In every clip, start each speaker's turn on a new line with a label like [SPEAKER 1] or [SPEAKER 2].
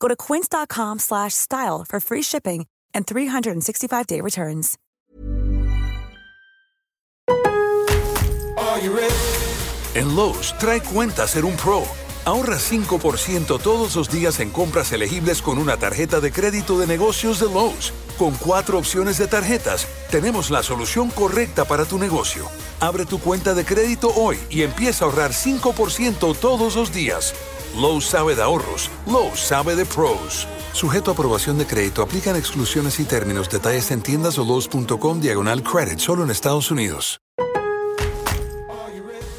[SPEAKER 1] Go to quince.com slash style for free shipping and 365-day returns.
[SPEAKER 2] En Lowe's, trae cuenta ser un pro. Ahorra 5% todos los días en compras elegibles con una tarjeta de crédito de negocios de Lowe's. Con cuatro opciones de tarjetas, tenemos la solución correcta para tu negocio. Abre tu cuenta de crédito hoy y empieza a ahorrar 5% todos los días. Lowe's sabe de ahorros, Lowe's sabe de pros. Sujeto a aprobación de crédito, aplican exclusiones y términos. Detalles en tiendas o Lowe's.com diagonal credit, solo en Estados Unidos.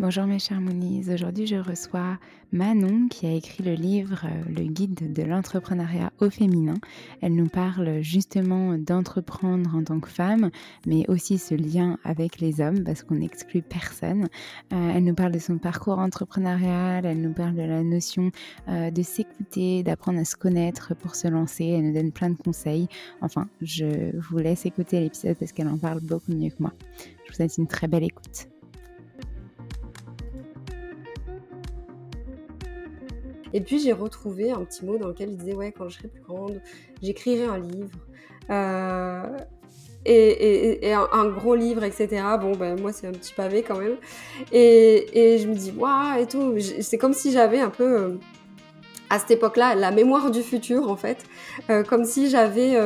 [SPEAKER 3] Bonjour mes chers Moonies, aujourd'hui je reçois Manon qui a écrit le livre euh, Le guide de l'entrepreneuriat au féminin. Elle nous parle justement d'entreprendre en tant que femme, mais aussi ce lien avec les hommes parce qu'on n'exclut personne. Euh, elle nous parle de son parcours entrepreneurial, elle nous parle de la notion euh, de s'écouter, d'apprendre à se connaître pour se lancer. Elle nous donne plein de conseils. Enfin, je vous laisse écouter l'épisode parce qu'elle en parle beaucoup mieux que moi. Je vous souhaite une très belle écoute.
[SPEAKER 4] Et puis j'ai retrouvé un petit mot dans lequel il disait ouais quand je serai plus grande, j'écrirai un livre. Euh, et, un, gros livre, etc. Bon, ben moi c'est un petit pavé quand même. Et, je me dis waouh et tout. C'est comme si j'avais un peu euh, à cette époque-là la mémoire du futur en fait, euh, comme si j'avais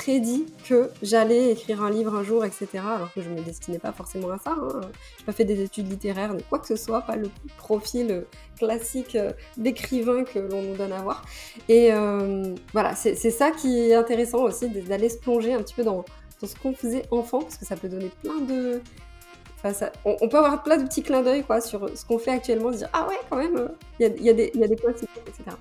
[SPEAKER 4] prédit que j'allais écrire un livre un jour, etc. Alors que je ne me destinais pas forcément à ça. Hein. Je n'ai pas fait des études littéraires ni quoi que ce soit, pas le profil classique euh, d'écrivain que l'on nous donne à voir. Et euh, voilà, c'est ça qui est intéressant aussi, d'aller se plonger un petit peu dans, ce qu'on faisait enfant, parce que ça peut donner plein de... On, peut avoir plein de petits clins d'œil sur ce qu'on fait actuellement, se dire Ah ouais, quand même, euh, il y, a, y, a y a des points etc.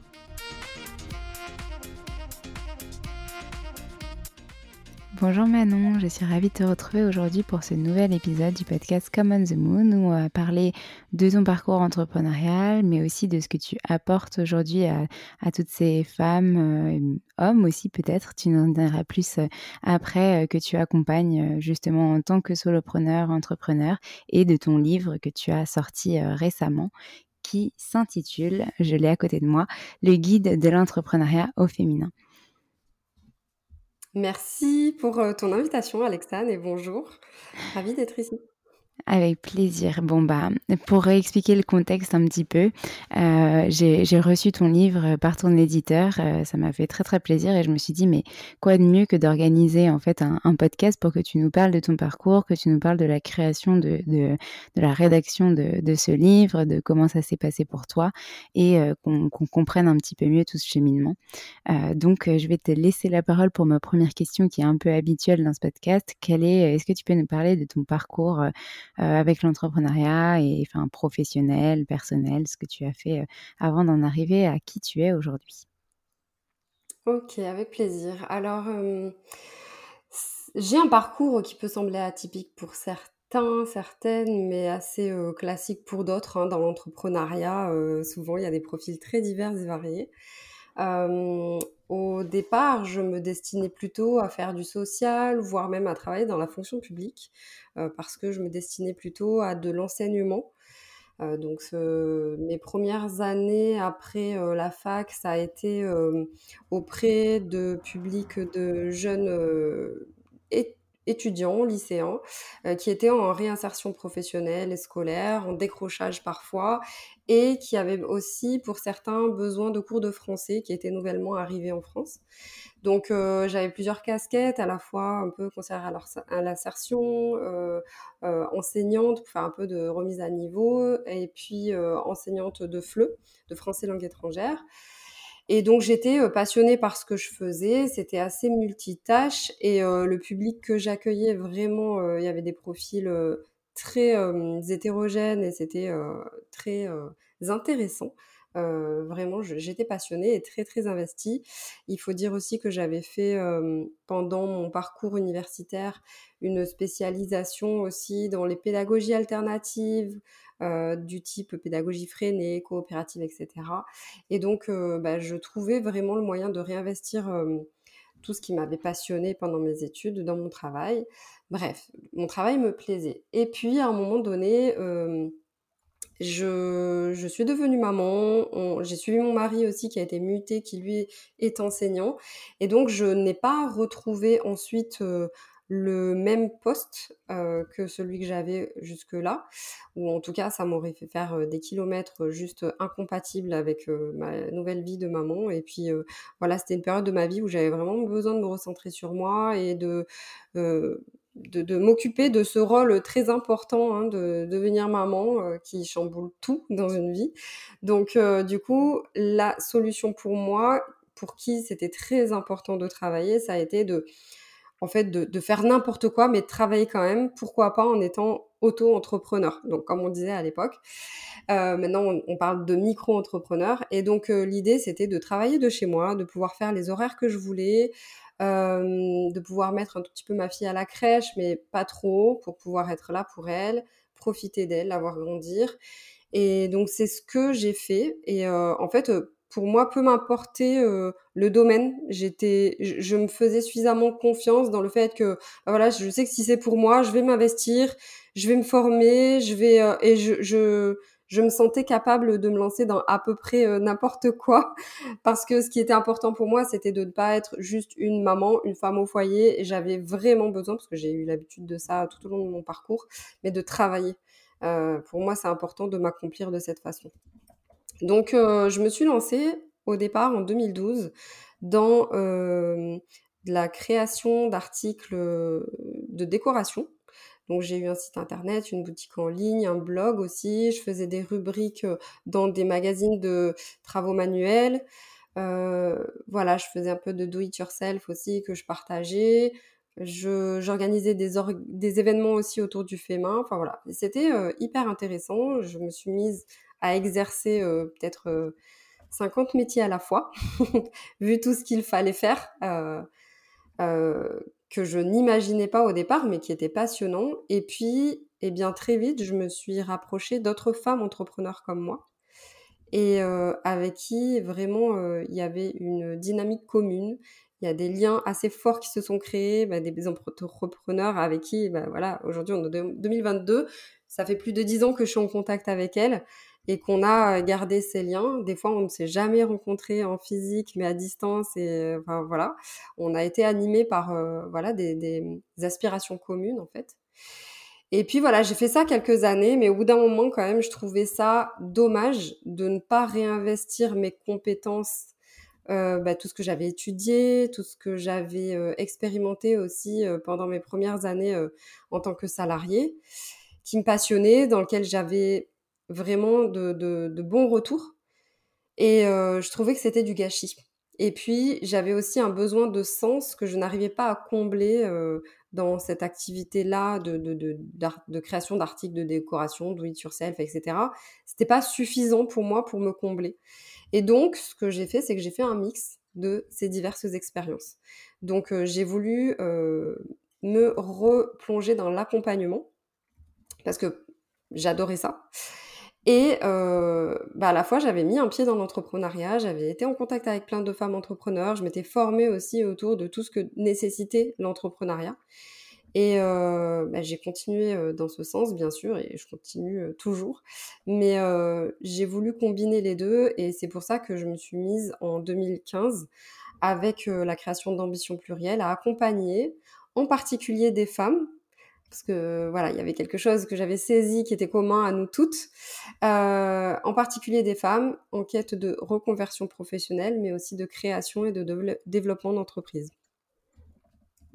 [SPEAKER 3] Bonjour Manon, je suis ravie de te retrouver aujourd'hui pour ce nouvel épisode du podcast Come on the Moon où on va parler de ton parcours entrepreneurial mais aussi de ce que tu apportes aujourd'hui à, toutes ces femmes, euh, hommes aussi peut-être, tu nous en diras plus euh, après euh, que tu accompagnes justement en tant que solopreneur, entrepreneur et de ton livre que tu as sorti récemment qui s'intitule, je l'ai à côté de moi, Le guide de l'entrepreneuriat au féminin.
[SPEAKER 4] Merci pour euh, ton invitation, Alexane, et bonjour. Ravie d'être ici.
[SPEAKER 3] Avec plaisir. Bon, bah, pour expliquer le contexte un petit peu, euh, j'ai reçu ton livre par ton éditeur. Euh, ça m'a fait très, très plaisir et je me suis dit, mais quoi de mieux que d'organiser en fait un, podcast pour que tu nous parles de ton parcours, que tu nous parles de la création, de, de, la rédaction de, de, ce livre, de comment ça s'est passé pour toi et euh, qu'on comprenne un petit peu mieux tout ce cheminement. Donc, je vais te laisser la parole pour ma première question qui est un peu habituelle dans ce podcast. Quel est, est-ce que tu peux nous parler de ton parcours avec l'entrepreneuriat et enfin professionnel, personnel, ce que tu as fait euh, avant d'en arriver à qui tu es aujourd'hui.
[SPEAKER 4] Ok, avec plaisir. Alors, euh, j'ai un parcours qui peut sembler atypique pour certains, certaines, mais assez classique pour d'autres. Hein. Dans l'entrepreneuriat, souvent, il y a des profils très divers et variés. Au départ, je me destinais plutôt à faire du social, voire même à travailler dans la fonction publique. Euh, parce que je me destinais plutôt à de l'enseignement. Euh, donc mes premières années après euh, la fac, ça a été auprès de publics de jeunes étudiants, lycéens, qui étaient en réinsertion professionnelle et scolaire, en décrochage parfois, et qui avaient aussi, pour certains, besoin de cours de français qui étaient nouvellement arrivés en France. Donc euh, j'avais plusieurs casquettes, à la fois un peu conseillère à l'insertion, euh, euh, enseignante pour faire un peu de remise à niveau, et puis enseignante de FLE, de français langue étrangère. Et donc j'étais passionnée par ce que je faisais, c'était assez multitâche et le public que j'accueillais vraiment, il y avait des profils très hétérogènes et c'était très intéressant. Euh, vraiment, j'étais passionnée et très très investie. Il faut dire aussi que j'avais fait pendant mon parcours universitaire une spécialisation aussi dans les pédagogies alternatives, du type pédagogie freinée, coopérative, etc. Et donc, bah, je trouvais vraiment le moyen de réinvestir tout ce qui m'avait passionné pendant mes études dans mon travail. Bref, mon travail me plaisait. Et puis, à un moment donné, je, je suis devenue maman, j'ai suivi mon mari aussi qui a été muté, qui lui est enseignant. Et donc, je n'ai pas retrouvé ensuite euh, le même poste euh, que celui que j'avais jusque-là, ou en tout cas, ça m'aurait fait faire euh, des kilomètres juste incompatibles avec ma nouvelle vie de maman. Et puis, voilà, c'était une période de ma vie où j'avais vraiment besoin de me recentrer sur moi et de de, m'occuper de ce rôle très important hein, de, devenir maman euh, qui chamboule tout dans une vie. Donc euh, du coup, la solution pour moi, pour qui c'était très important de travailler, ça a été de en fait de, faire n'importe quoi, mais de travailler quand même. Pourquoi pas en étant auto-entrepreneur. Donc comme on disait à l'époque. Euh, maintenant, on, parle de micro-entrepreneur. Et donc, l'idée, c'était de travailler de chez moi, de pouvoir faire les horaires que je voulais, de pouvoir mettre un tout petit peu ma fille à la crèche, mais pas trop, pour pouvoir être là pour elle, profiter d'elle, la voir grandir. Et donc c'est ce que j'ai fait. Et euh, en fait, pour moi, peu m'importer euh, le domaine. J'étais, je, me faisais suffisamment confiance dans le fait que, bah voilà, je sais que si c'est pour moi, je vais m'investir, je vais me former, je vais et je, je je me sentais capable de me lancer dans à peu près euh, n'importe quoi parce que ce qui était important pour moi, c'était de ne pas être juste une maman, une femme au foyer et j'avais vraiment besoin parce que j'ai eu l'habitude de ça tout au long de mon parcours, mais de travailler. Euh, pour moi, c'est important de m'accomplir de cette façon. Donc, euh, je me suis lancée au départ en 2012 dans la création d'articles de décoration donc j'ai eu un site internet, une boutique en ligne, un blog aussi. Je faisais des rubriques euh, dans des magazines de travaux manuels. Euh, voilà, je faisais un peu de do it yourself aussi que je partageais. j'organisais des, des événements aussi autour du fait main. Enfin voilà, c'était euh, hyper intéressant. Je me suis mise à exercer peut-être 50 métiers à la fois, vu tout ce qu'il fallait faire que je n'imaginais pas au départ, mais qui était passionnant. Et puis, eh bien, très vite, je me suis rapprochée d'autres femmes entrepreneurs comme moi et euh, avec qui vraiment euh, il y avait une dynamique commune. Il y a des liens assez forts qui se sont créés, bah, des entrepreneurs avec qui, bah, voilà, aujourd'hui en 2022, ça fait plus de dix ans que je suis en contact avec elles et qu'on a gardé ces liens. Des fois, on ne s'est jamais rencontrés en physique, mais à distance. Et enfin, voilà, on a été animés par euh, voilà des, aspirations communes en fait. Et puis voilà, j'ai fait ça quelques années, mais au bout d'un moment, quand même, je trouvais ça dommage de ne pas réinvestir mes compétences, euh, bah, tout ce que j'avais étudié, tout ce que j'avais euh, expérimenté aussi euh, pendant mes premières années euh, en tant que salarié, qui me passionnait, dans lequel j'avais vraiment de, de, bons retours. Et euh, je trouvais que c'était du gâchis. Et puis, j'avais aussi un besoin de sens que je n'arrivais pas à combler euh, dans cette activité-là de, de, de, création d'articles de décoration, do it yourself, etc. C'était pas suffisant pour moi pour me combler. Et donc, ce que j'ai fait, c'est que j'ai fait un mix de ces diverses expériences. Donc, euh, j'ai voulu me replonger dans l'accompagnement parce que j'adorais ça. Et euh, bah à la fois, j'avais mis un pied dans l'entrepreneuriat, j'avais été en contact avec plein de femmes entrepreneurs, je m'étais formée aussi autour de tout ce que nécessitait l'entrepreneuriat. Et euh, bah, j'ai continué euh, dans ce sens, bien sûr, et je continue euh, toujours. Mais euh, j'ai voulu combiner les deux, et c'est pour ça que je me suis mise en 2015 avec euh, la création d'Ambition Plurielle à accompagner en particulier des femmes parce que voilà, il y avait quelque chose que j'avais saisi qui était commun à nous toutes, euh, en particulier des femmes en quête de reconversion professionnelle, mais aussi de création et de, de développement d'entreprise.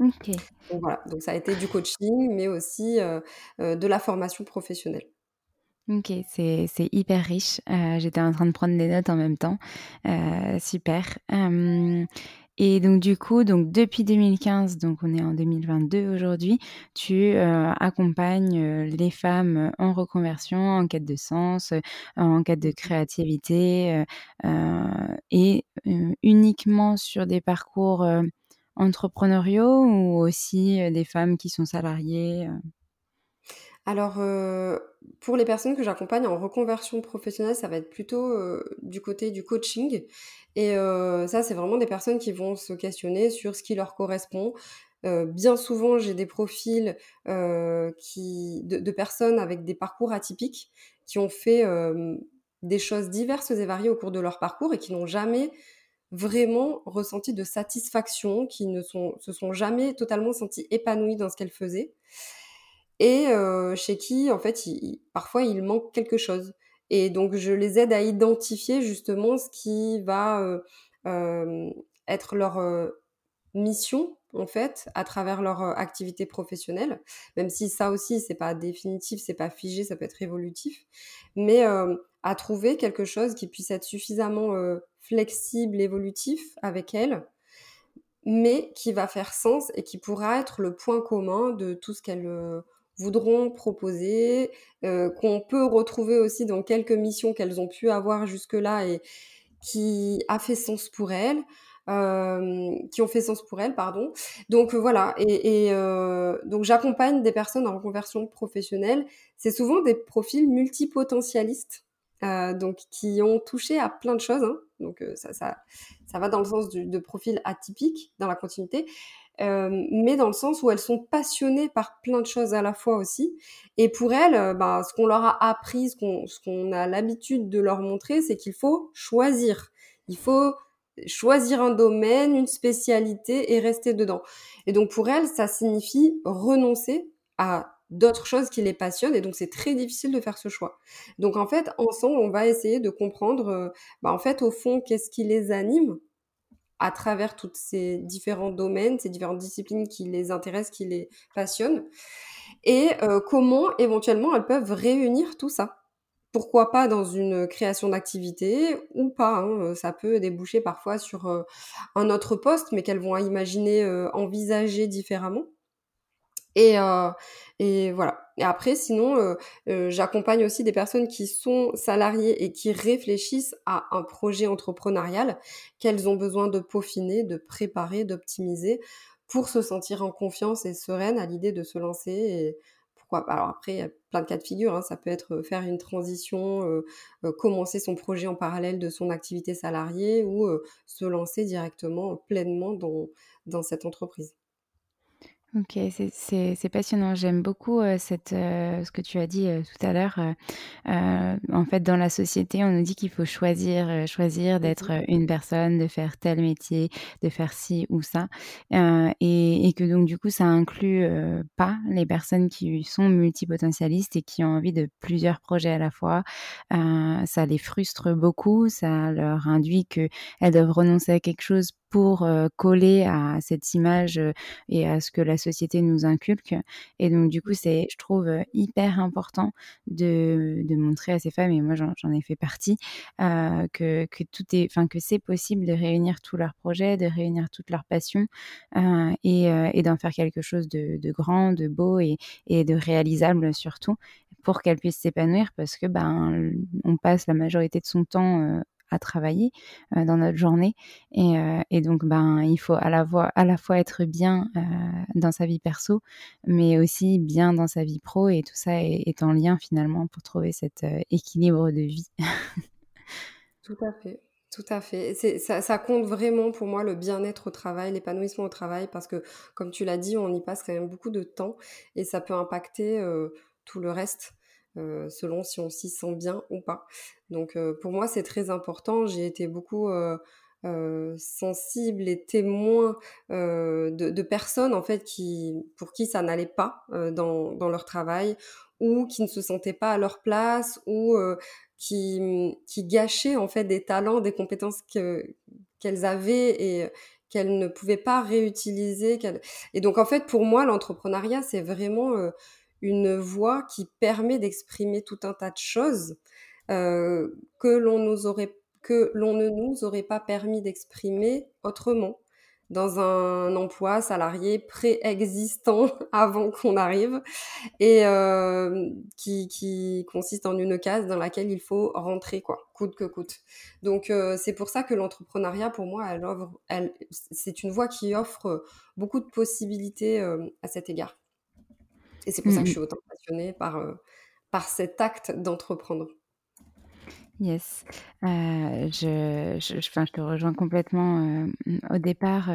[SPEAKER 3] Ok.
[SPEAKER 4] Donc voilà, donc ça a été du coaching, mais aussi euh, euh, de la formation professionnelle.
[SPEAKER 3] Ok, c'est hyper riche. J'étais en train de prendre des notes en même temps. Super. Et donc du coup, donc depuis 2015, donc on est en 2022 aujourd'hui, tu euh, accompagnes euh, les femmes en reconversion, en quête de sens, euh, en quête de créativité, et uniquement sur des parcours entrepreneuriaux ou aussi des femmes qui sont salariées.
[SPEAKER 4] Alors, pour les personnes que j'accompagne en reconversion professionnelle, ça va être plutôt euh, du côté du coaching. Et euh, ça, c'est vraiment des personnes qui vont se questionner sur ce qui leur correspond. bien souvent, j'ai des profils de, personnes avec des parcours atypiques qui ont fait des choses diverses et variées au cours de leur parcours et qui n'ont jamais vraiment ressenti de satisfaction, qui ne sont, se sont jamais totalement sentis épanouies dans ce qu'elles faisaient et chez qui, en fait, parfois, il manque quelque chose. Et donc, je les aide à identifier justement ce qui va être leur mission, en fait, à travers leur activité professionnelle. Même si ça aussi, c'est pas définitif, c'est pas figé, ça peut être évolutif. Mais à trouver quelque chose qui puisse être suffisamment flexible, évolutif avec elles, mais qui va faire sens et qui pourra être le point commun de tout ce qu'elles voudront proposer, euh, qu'on peut retrouver aussi dans quelques missions qu'elles ont pu avoir jusque-là et qui a fait sens pour elles. Euh, qui ont fait sens pour elles, pardon. Donc euh, voilà, et, donc j'accompagne des personnes en reconversion professionnelle. C'est souvent des profils multipotentialistes, donc qui ont touché à plein de choses. Hein. Donc ça, ça, ça va dans le sens du, de profils atypiques dans la continuité, euh, mais dans le sens où elles sont passionnées par plein de choses à la fois aussi. Et pour elles, euh, bah, ce qu'on leur a appris, ce qu'on qu'on a l'habitude de leur montrer, c'est qu'il faut choisir. Il faut choisir un domaine, une spécialité et rester dedans. Et donc pour elles, ça signifie renoncer à d'autres choses qui les passionnent et donc c'est très difficile de faire ce choix. Donc en fait, ensemble, on va essayer de comprendre, euh, bah, en fait, au fond, qu'est-ce qui les anime à travers tous ces différents domaines, ces différentes disciplines qui les intéressent, qui les passionnent, et euh, comment éventuellement elles peuvent réunir tout ça? Pourquoi pas dans une création d'activité ou pas. Hein, ça peut déboucher parfois sur euh, un autre poste, mais qu'elles vont imaginer euh, envisager différemment? Et, euh, et voilà. Et après, sinon, euh, euh, j'accompagne aussi des personnes qui sont salariées et qui réfléchissent à un projet entrepreneurial qu'elles ont besoin de peaufiner, de préparer, d'optimiser pour se sentir en confiance et sereine à l'idée de se lancer. Et pourquoi Alors après, il y a plein de cas de figure. Hein. Ça peut être faire une transition, commencer son projet en parallèle de son activité salariée ou se lancer directement pleinement dans, dans cette entreprise.
[SPEAKER 3] OK, c'est passionnant. J'aime beaucoup, cette, ce que tu as dit, tout à l'heure. en fait, dans la société, on nous dit qu'il faut choisir, choisir mmh d'être, une personne, de faire tel métier, de faire ci ou ça, et et que donc du coup, ça inclut, pas les personnes qui sont multipotentialistes et qui ont envie de plusieurs projets à la fois. ça les frustre beaucoup, ça leur induit qu'elles doivent renoncer à quelque chose pour coller à cette image et à ce que la société nous inculque. Et donc, du coup, c'est, je trouve, hyper important de, de montrer à ces femmes, et moi j'en ai fait partie, que, que tout est, enfin, que c'est possible de réunir tous leurs projets, de réunir toutes leurs passions et, et d'en faire quelque chose de, de, grand, de beau et, et de réalisable surtout pour qu'elles puissent s'épanouir parce que ben on passe la majorité de son temps à travailler dans notre journée. Et, donc, ben, il faut à la, fois, être bien dans sa vie perso, mais aussi bien dans sa vie pro. Et tout ça est, en lien finalement pour trouver cet équilibre de vie.
[SPEAKER 4] tout à fait. Tout à fait. Ça, compte vraiment pour moi le bien-être au travail, l'épanouissement au travail, parce que, comme tu l'as dit, on y passe quand même beaucoup de temps et ça peut impacter tout le reste. Euh, selon si on s'y sent bien ou pas. Donc euh, pour moi c'est très important. J'ai été beaucoup euh, sensible et témoin de, personnes en fait qui pour qui ça n'allait pas dans, dans, leur travail ou qui ne se sentaient pas à leur place ou qui, qui gâchaient en fait des talents, des compétences qu'elles avaient et qu'elles ne pouvaient pas réutiliser. Et donc en fait pour moi l'entrepreneuriat c'est vraiment une voix qui permet d'exprimer tout un tas de choses euh, que l'on ne nous aurait pas permis d'exprimer autrement dans un emploi salarié préexistant avant qu'on arrive et euh, qui, consiste en une case dans laquelle il faut rentrer quoi coûte que coûte. Donc euh, c'est pour ça que l'entrepreneuriat pour moi elle c'est une voie qui offre beaucoup de possibilités à cet égard et c'est pour ça que je mmh suis autant passionnée par, euh, par cet acte d'entreprendre.
[SPEAKER 3] Yes. Euh, je, je, je, te rejoins complètement. Euh, au départ,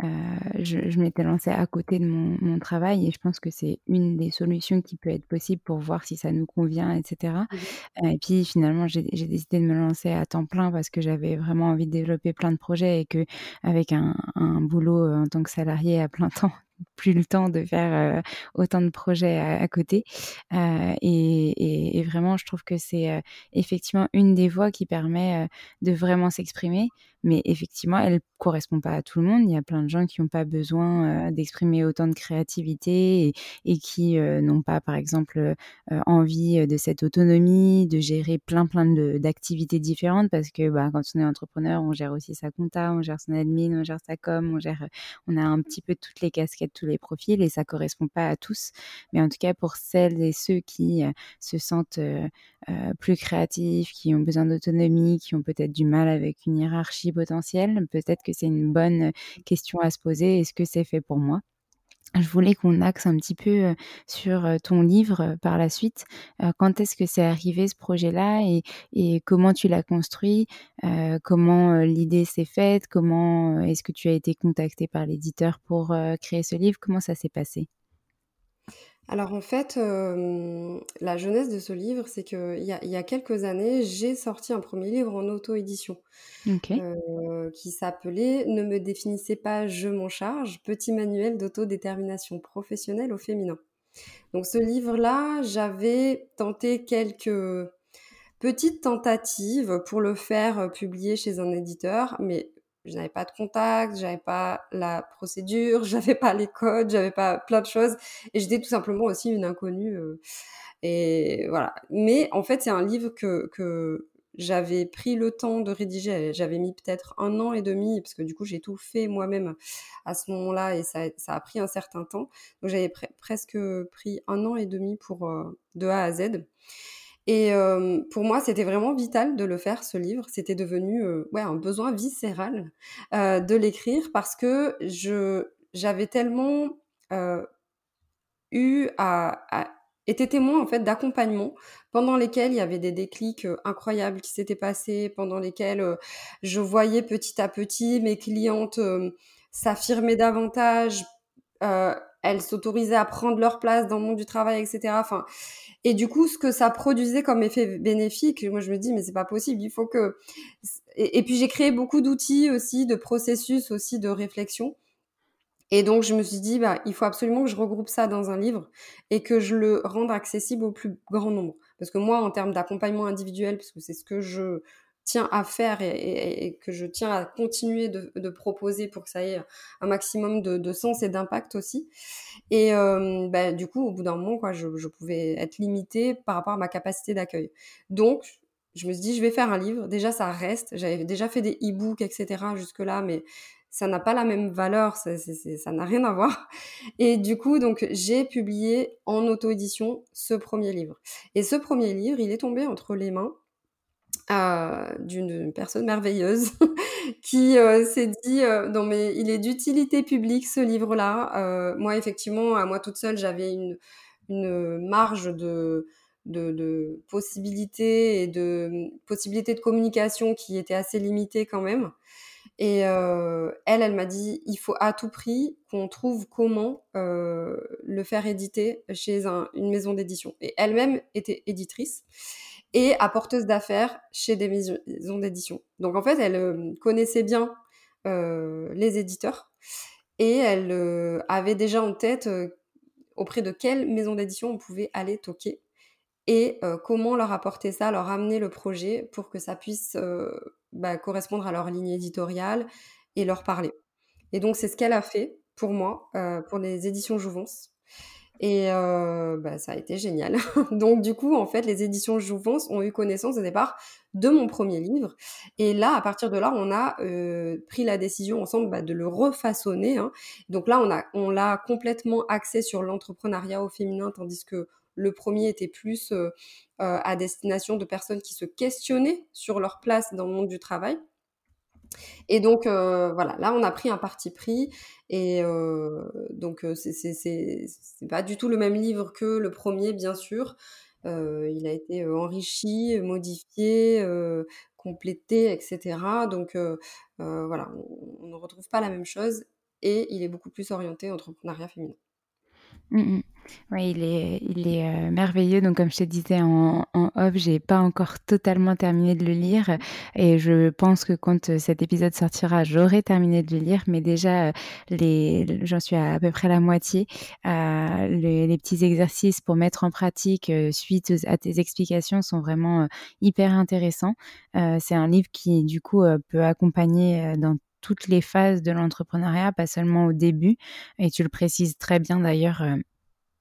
[SPEAKER 3] je, je m'étais lancée à côté de mon, mon, travail et je pense que c'est une des solutions qui peut être possible pour voir si ça nous convient, etc. Mmh et puis finalement, j'ai décidé de me lancer à temps plein parce que j'avais vraiment envie de développer plein de projets et que avec un, un boulot en tant que salarié à plein temps, plus le temps de faire autant de projets à, côté. Et, et, vraiment, je trouve que c'est effectivement une des voies qui permet de vraiment s'exprimer mais effectivement, elle correspond pas à tout le monde. Il y a plein de gens qui n'ont pas besoin d'exprimer autant de créativité et, qui n'ont pas, par exemple, envie de cette autonomie, de gérer plein plein d'activités différentes parce que bah, quand on est entrepreneur, on gère aussi sa compta, on gère son admin, on gère sa com, on gère, on a un petit peu toutes les casquettes, tous les profils et ça correspond pas à tous. Mais en tout cas, pour celles et ceux qui se sentent plus créatifs, qui ont besoin d'autonomie, qui ont peut-être du mal avec une hiérarchie potentiel Peut-être que c'est une bonne question à se poser. Est-ce que c'est fait pour moi? Je voulais qu'on axe un petit peu sur ton livre par la suite. Quand est-ce que c'est arrivé ce projet-là? Et, comment tu l'as construit? Comment l'idée s'est faite? Comment est-ce que tu as été contacté par l'éditeur pour créer ce livre? Comment ça s'est passé?
[SPEAKER 4] Alors en fait, la jeunesse de ce livre, c'est qu'il y a y a quelques années, j'ai sorti un premier livre en auto-édition, qui s'appelait «Ne me définissez pas, je m'en charge, petit manuel d'autodétermination professionnelle au féminin». Donc ce livre-là, j'avais tenté quelques petites tentatives pour le faire, publier chez un éditeur, mais je n'avais pas de contact, j'avais pas la procédure, j'avais pas les codes, j'avais pas plein de choses et j'étais tout simplement aussi une inconnue euh, et voilà. Mais en fait, c'est un livre que que j'avais pris le temps de rédiger, j'avais mis peut-être un an et demi parce que du coup, j'ai tout fait moi-même à ce moment-là et ça, ça a pris un certain temps. Donc j'avais presque pris un an et demi pour euh, de A à Z. Et pour moi, c'était vraiment vital de le faire, ce livre. C'était devenu ouais, un besoin viscéral de l'écrire parce que je j'avais tellement eu à, à été témoin en fait d'accompagnement pendant lesquels il y avait des déclics incroyables qui s'étaient passés, pendant lesquels je voyais petit à petit mes clientes s'affirmer davantage, elles s'autorisaient à prendre leur place dans le monde du travail, etc. Enfin, et du coup, ce que ça produisait comme effet bénéfique, moi je me dis mais c'est pas possible, il faut que. Et, puis j'ai créé beaucoup d'outils aussi, de processus aussi de réflexion. Et donc je me suis dit bah il faut absolument que je regroupe ça dans un livre et que je le rende accessible au plus grand nombre. Parce que moi, en termes d'accompagnement individuel, parce que c'est ce que je tiens à faire et, que je tiens à continuer de, proposer pour que ça ait un maximum de, sens et d'impact aussi. Et euh, bah, du coup, au bout d'un moment, quoi, je, pouvais être limitée par rapport à ma capacité d'accueil. Donc, je me suis dit, je vais faire un livre. Déjà, ça reste. J'avais déjà fait des e-books, etc. jusque-là, mais ça n'a pas la même valeur, ça n'a rien à voir. Et du coup, donc, j'ai publié en auto-édition ce premier livre. Et ce premier livre, il est tombé entre les mains euh, d'une personne merveilleuse qui euh, s'est dit euh, non mais il est d'utilité publique ce livre-là. moi effectivement à moi toute seule j'avais une, une marge de, de, de possibilités et de possibilités de communication qui était assez limitée quand même. Et elle, elle m'a dit, il faut à tout prix qu'on trouve comment le faire éditer chez une maison d'édition. Et elle-même était éditrice et apporteuse d'affaires chez des maisons d'édition. Donc en fait, elle euh, connaissait bien euh, les éditeurs et elle euh, avait déjà en tête auprès de quelle maison d'édition on pouvait aller toquer et comment leur apporter ça, leur amener le projet pour que ça puisse bah, correspondre à leur ligne éditoriale et leur parler. Et donc c'est ce qu'elle a fait pour moi, pour les éditions Jouvence. Et euh, bah, ça a été génial. Donc du coup, en fait, les éditions Jouvence ont eu connaissance au départ de mon premier livre. Et là, à partir de là, on a euh, pris la décision ensemble bah, de le refaçonner. Hein. Donc là, on a l'a complètement axé sur l'entrepreneuriat au féminin, tandis que le premier était plus euh, à destination de personnes qui se questionnaient sur leur place dans le monde du travail. Et donc euh, voilà, là on a pris un parti pris et euh, donc euh, c'est pas du tout le même livre que le premier bien sûr. il a été enrichi, modifié, complété, etc. Donc voilà, on, ne retrouve pas la même chose et il est beaucoup plus orienté entrepreneuriat féminin.
[SPEAKER 3] Mmh, mmh. Oui, il est, il est euh, merveilleux. Donc, comme je te disais en, en off, j'ai pas encore totalement terminé de le lire, et je pense que quand euh, cet épisode sortira, j'aurai terminé de le lire. Mais déjà, euh, j'en suis à, à peu près la moitié. les, petits exercices pour mettre en pratique suite à tes explications sont vraiment hyper intéressants. c'est un livre qui, du coup, peut accompagner dans toutes les phases de l'entrepreneuriat, pas seulement au début. Et tu le précises très bien d'ailleurs.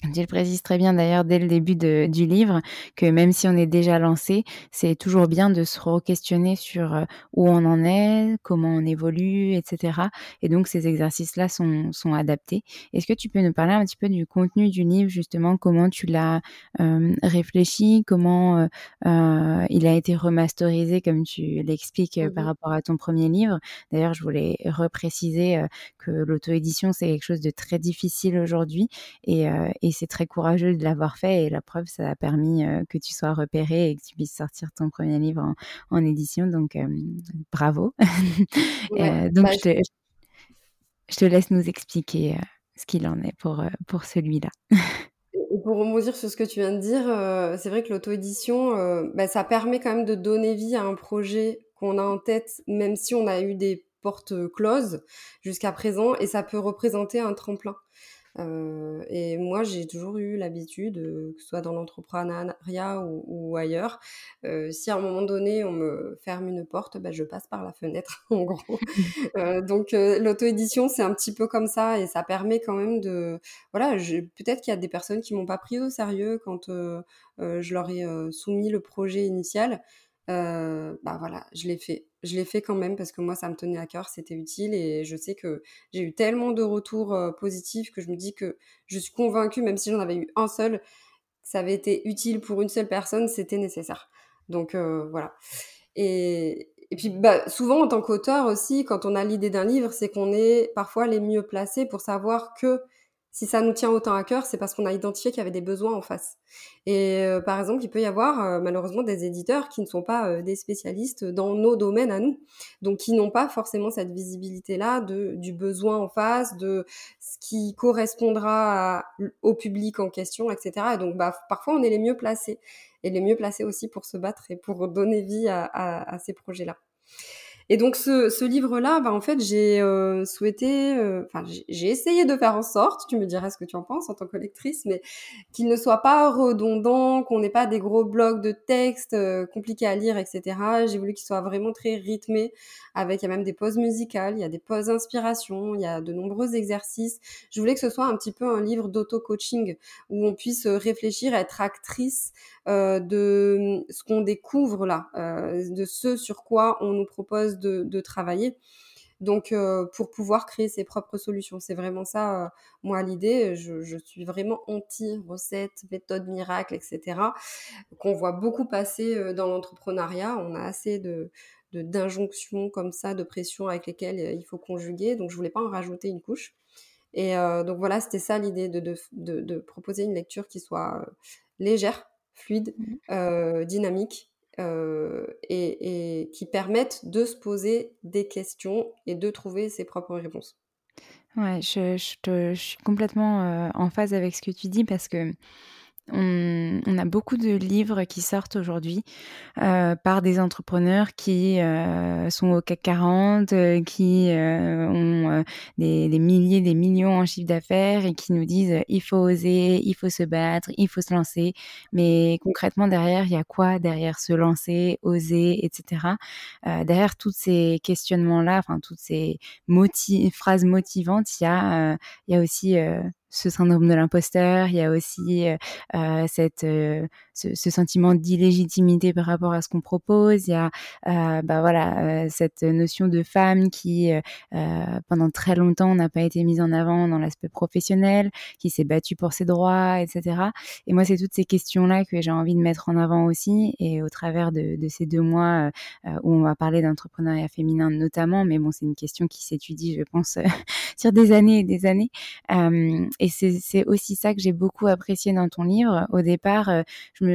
[SPEAKER 3] Tu le précises très bien d'ailleurs dès le début de, du livre que même si on est déjà lancé, c'est toujours bien de se re-questionner sur euh, où on en est, comment on évolue, etc. Et donc ces exercices-là sont, sont adaptés. Est-ce que tu peux nous parler un petit peu du contenu du livre, justement, comment tu l'as euh, réfléchi, comment euh, euh, il a été remasterisé, comme tu l'expliques par mmh rapport à ton premier livre? D'ailleurs, je voulais repréciser que l'auto-édition, c'est quelque chose de très difficile aujourd'hui et, et et c'est très courageux de l'avoir fait. Et la preuve, ça a permis que tu sois repéré et que tu puisses sortir ton premier livre en, édition. Donc, bravo. Euh, donc, bah, je, te, je, te, laisse nous expliquer ce qu'il en est pour, pour celui-là.
[SPEAKER 4] pour rebondir sur ce que tu viens de dire, c'est vrai que l'auto-édition, bah, ça permet quand même de donner vie à un projet qu'on a en tête, même si on a eu des portes closes jusqu'à présent, et ça peut représenter un tremplin. Euh, et moi, j'ai toujours eu l'habitude, euh, que ce soit dans l'entrepreneuriat ou, ailleurs, euh, si à un moment donné on me ferme une porte, bah, je passe par la fenêtre, en gros. donc l'auto-édition, c'est un petit peu comme ça et ça permet quand même de... Voilà, peut-être qu'il y a des personnes qui m'ont pas pris au sérieux quand je leur ai soumis le projet initial. Bah voilà, je l'ai fait je l'ai fait quand même parce que moi, ça me tenait à cœur, c'était utile et je sais que j'ai eu tellement de retours euh, positifs que je me dis que je suis convaincue, même si j'en avais eu un seul, ça avait été utile pour une seule personne, c'était nécessaire. Donc euh, voilà. Et, et puis bah, souvent en tant qu'auteur aussi, quand on a l'idée d'un livre, c'est qu'on est parfois les mieux placés pour savoir que si ça nous tient autant à cœur, c'est parce qu'on a identifié qu'il y avait des besoins en face. Et euh, par exemple, il peut y avoir euh, malheureusement des éditeurs qui ne sont pas euh, des spécialistes dans nos domaines à nous, donc qui n'ont pas forcément cette visibilité-là du besoin en face, de ce qui correspondra au public en question, etc. Et donc, bah, parfois, on est les mieux placés et les mieux placés aussi pour se battre et pour donner vie à ces projets-là. Et donc ce, ce livre-là, bah, en fait, j'ai euh, souhaité, euh, enfin, j'ai essayé de faire en sorte, tu me diras ce que tu en penses en tant que lectrice, mais qu'il ne soit pas redondant, qu'on n'ait pas des gros blocs de texte euh, compliqués à lire, etc. J'ai voulu qu'il soit vraiment très rythmé, avec il y a même des pauses musicales, il y a des pauses d'inspiration, il y a de nombreux exercices. Je voulais que ce soit un petit peu un livre d'auto-coaching où on puisse réfléchir, être actrice euh, de ce qu'on découvre là, euh, de ce sur quoi on nous propose de, travailler. Donc, euh, pour pouvoir créer ses propres solutions, c'est vraiment ça, moi, l'idée. Je, suis vraiment anti-recettes, méthodes miracles, etc., qu'on voit beaucoup passer dans l'entrepreneuriat. On a assez de d'injonctions comme ça, de pression avec lesquelles il faut conjuguer. Donc, je voulais pas en rajouter une couche. Et donc, voilà, c'était ça l'idée de, proposer une lecture qui soit légère, fluide, mmh. euh, dynamique euh, et, et, qui permettent de se poser des questions et de trouver ses propres réponses.
[SPEAKER 3] Ouais, je, je, te, je suis complètement euh, en phase avec ce que tu dis parce que on, a beaucoup de livres qui sortent aujourd'hui euh, par des entrepreneurs qui euh, sont au CAC 40, euh, qui ont des, milliers, des millions en chiffre d'affaires et qui nous disent il faut oser, il faut se battre, il faut se lancer. Mais concrètement, derrière, il y a quoi Derrière se lancer, oser, etc. derrière tous ces questionnements-là, enfin toutes ces motiv phrases motivantes, il y a aussi ce syndrome de l'imposteur, il y a aussi euh, cette, euh, ce, ce, sentiment d'illégitimité par rapport à ce qu'on propose, il y a euh, bah voilà, cette notion de femme qui, pendant très longtemps, n'a pas été mise en avant dans l'aspect professionnel, qui s'est battue pour ses droits, etc. Et moi, c'est toutes ces questions-là que j'ai envie de mettre en avant aussi, et au travers de, de ces deux mois où on va parler d'entrepreneuriat féminin notamment, mais bon, c'est une question qui s'étudie, je pense, des années et des années et c'est aussi ça que j'ai beaucoup apprécié dans ton livre. Au départ, euh,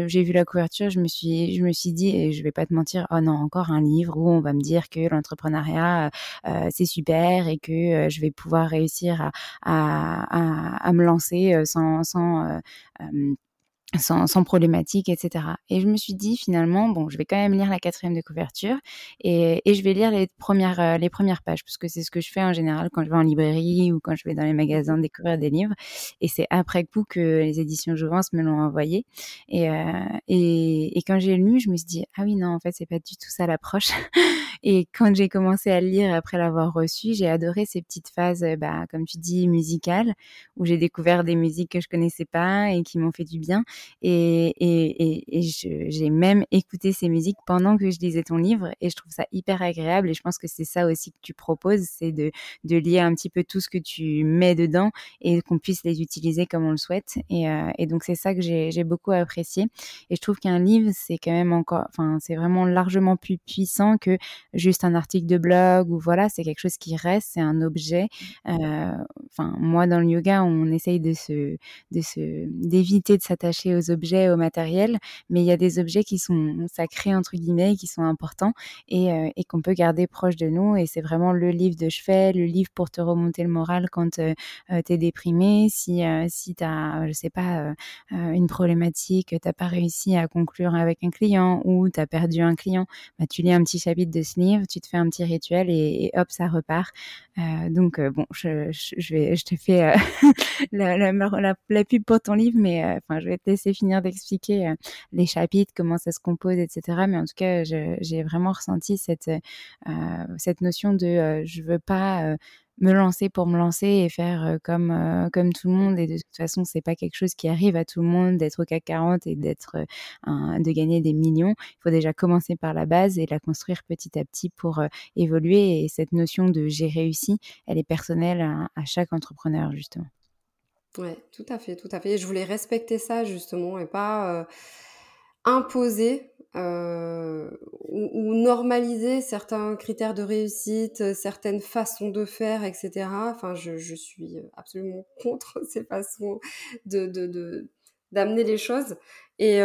[SPEAKER 3] j'ai vu la couverture, je me suis, je me suis dit, et je vais pas te mentir, oh non, encore un livre où on va me dire que l'entrepreneuriat euh, c'est super et que euh, je vais pouvoir réussir à, à, à, à me lancer euh, sans, sans euh, sans, sans, problématique, etc. Et je me suis dit finalement, bon, je vais quand même lire la quatrième de couverture et, et je vais lire les premières, euh, les premières pages, parce que c'est ce que je fais en général quand je vais en librairie ou quand je vais dans les magasins découvrir des livres. Et c'est après coup que les éditions Jouvence me l'ont envoyé. Et, euh, et, et, quand j'ai lu, je me suis dit, ah oui, non, en fait, c'est pas du tout ça l'approche. et quand j'ai commencé à lire après l'avoir reçu, j'ai adoré ces petites phases, bah, comme tu dis, musicales, où j'ai découvert des musiques que je connaissais pas et qui m'ont fait du bien. Et, et, et, j'ai même écouté ces musiques pendant que je lisais ton livre et je trouve ça hyper agréable et je pense que c'est ça aussi que tu proposes, c'est de, de lier un petit peu tout ce que tu mets dedans et qu'on puisse les utiliser comme on le souhaite. Et, euh, et donc c'est ça que j'ai beaucoup apprécié. Et je trouve qu'un livre, c'est quand même encore, enfin c'est vraiment largement plus puissant que juste un article de blog ou voilà, c'est quelque chose qui reste, c'est un objet. Euh, enfin moi dans le yoga, on essaye de se, de se, d'éviter de s'attacher aux objets, au matériel, mais il y a des objets qui sont sacrés, entre guillemets, qui sont importants et, euh, et qu'on peut garder proche de nous. Et c'est vraiment le livre de chevet, le livre pour te remonter le moral quand euh, euh tu es déprimé, si, euh, si tu as, je sais pas, une problématique, tu n'as pas réussi à conclure avec un client ou tu as perdu un client, bah, tu lis un petit chapitre de ce livre, tu te fais un petit rituel et, hop, ça repart. donc, bon, je, vais, je te fais la, la, la, la, pub pour ton livre, mais enfin, je vais te laisser finir d'expliquer euh, les chapitres, comment ça se compose, etc. Mais en tout cas, j'ai vraiment ressenti cette, euh, cette notion de euh, je veux pas me lancer pour me lancer et faire comme comme tout le monde. Et de toute façon c'est pas quelque chose qui arrive à tout le monde d'être au CAC 40 et d'être de gagner des millions. Il faut déjà commencer par la base et la construire petit à petit pour évoluer. Et cette notion de j'ai réussi elle est personnelle à, à chaque entrepreneur justement
[SPEAKER 4] Ouais, tout à fait, tout à fait. Je voulais respecter ça justement et pas euh, imposer ou, normaliser certains critères de réussite, certaines façons de faire, etc. Enfin, je, suis absolument contre ces façons de, d'amener les choses. Et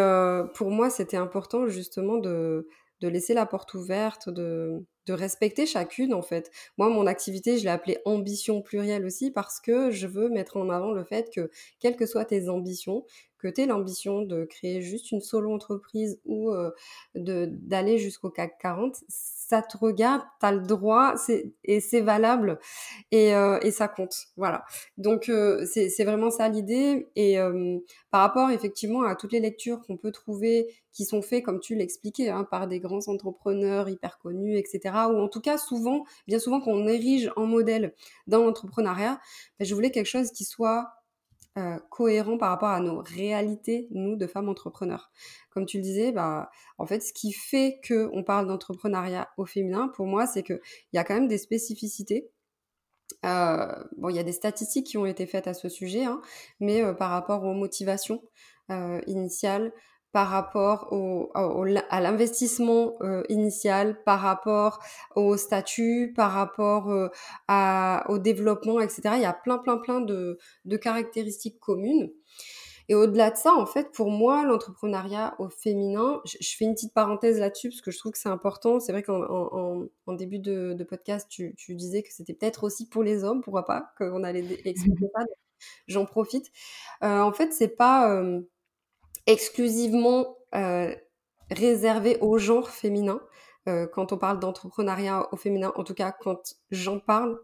[SPEAKER 4] pour moi, c'était important justement de, de laisser la porte ouverte, de, respecter chacune en fait. Moi, mon activité, je l'ai appelée ambition plurielle aussi parce que je veux mettre en avant le fait que, quelles que soient tes ambitions, que tu aies l'ambition de créer juste une solo entreprise ou euh, d'aller jusqu'au CAC 40, ça te regarde, tu as le droit et c'est valable et, euh, et, ça compte. Voilà. Donc euh, c'est vraiment ça l'idée. Et euh, par rapport effectivement à toutes les lectures qu'on peut trouver qui sont faites, comme tu l'expliquais, hein, par des grands entrepreneurs hyper connus, etc. Ou en tout cas souvent, bien souvent qu'on érige en modèle dans l'entrepreneuriat, ben, je voulais quelque chose qui soit euh, cohérent par rapport à nos réalités, nous, de femmes entrepreneurs. Comme tu le disais, bah, en fait, ce qui fait qu'on parle d'entrepreneuriat au féminin, pour moi, c'est qu'il y a quand même des spécificités. Euh, bon, il y a des statistiques qui ont été faites à ce sujet, hein, mais euh, par rapport aux motivations initiales, par rapport au, à l'investissement euh, initial, par rapport au statut, par rapport euh, au développement, etc. Il y a plein, plein, plein de, de caractéristiques communes. Et au-delà de ça, en fait, pour moi, l'entrepreneuriat au féminin, je, fais une petite parenthèse là-dessus parce que je trouve que c'est important. C'est vrai qu'en en, en, début de, podcast, tu, tu, disais que c'était peut-être aussi pour les hommes, pourquoi pas, qu'on allait expliquer ça. J'en profite. Euh, en fait, c'est pas exclusivement euh, réservé au genre féminin. Euh, quand on parle d'entrepreneuriat au féminin, en tout cas quand j'en parle,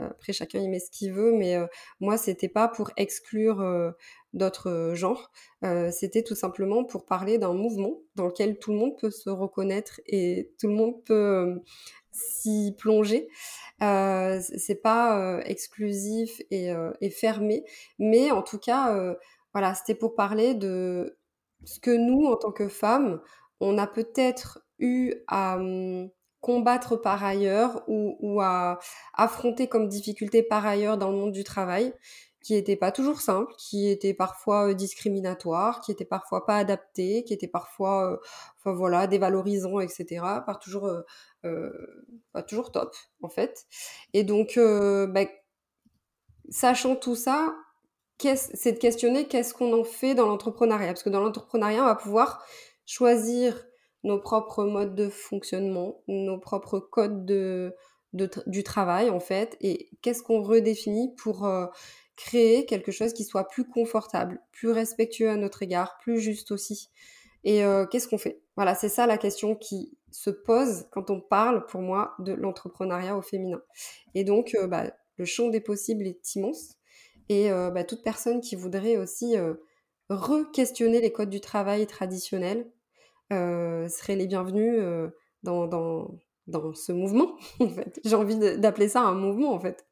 [SPEAKER 4] euh, après chacun y met ce qu'il veut, mais moi c'était pas pour exclure d'autres genres, c'était tout simplement pour parler d'un mouvement dans lequel tout le monde peut se reconnaître et tout le monde peut s'y plonger. C'est pas exclusif et, et, fermé, mais en tout cas, voilà, c'était pour parler de ce que nous, en tant que femmes, on a peut-être eu à hum, combattre par ailleurs ou, à affronter comme difficulté par ailleurs dans le monde du travail, qui n'était pas toujours simple, qui était parfois euh, discriminatoire, qui était parfois pas adapté, qui était parfois, euh, enfin voilà, dévalorisant, etc. Pas toujours, euh, pas toujours top en fait. Et donc, bah, sachant tout ça, c'est de questionner qu'est-ce qu'on en fait dans l'entrepreneuriat. Parce que dans l'entrepreneuriat, on va pouvoir choisir nos propres modes de fonctionnement, nos propres codes de, du travail, en fait, et qu'est-ce qu'on redéfinit pour euh, créer quelque chose qui soit plus confortable, plus respectueux à notre égard, plus juste aussi. Et euh, qu'est-ce qu'on fait? Voilà, c'est ça la question qui se pose quand on parle, pour moi, de l'entrepreneuriat au féminin. Et donc, euh, bah, le champ des possibles est immense. Et euh, bah, toute personne qui voudrait aussi euh, re-questionner les codes du travail traditionnels euh, serait les bienvenus dans, dans, dans, ce mouvement. En fait. J'ai envie d'appeler ça un mouvement, en fait.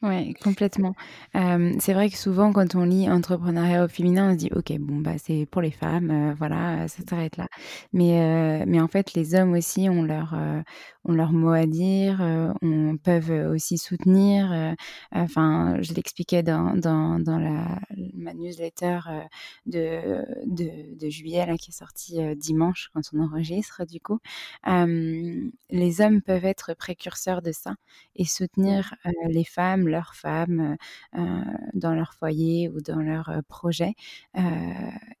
[SPEAKER 3] Oui, complètement. c'est vrai que souvent, quand on lit entrepreneuriat au féminin, on se dit, OK, bon, bah, c'est pour les femmes, voilà, ça s'arrête là. Mais, mais en fait, les hommes aussi ont leur, ont leur mot à dire, on peuvent aussi soutenir. enfin, je l'expliquais dans, dans, dans la, ma newsletter de, de, de juillet, là, qui est sortie dimanche, quand on enregistre, du coup. les hommes peuvent être précurseurs de ça et soutenir les femmes, leurs femmes euh, euh, dans leur foyer ou dans leur euh, projet.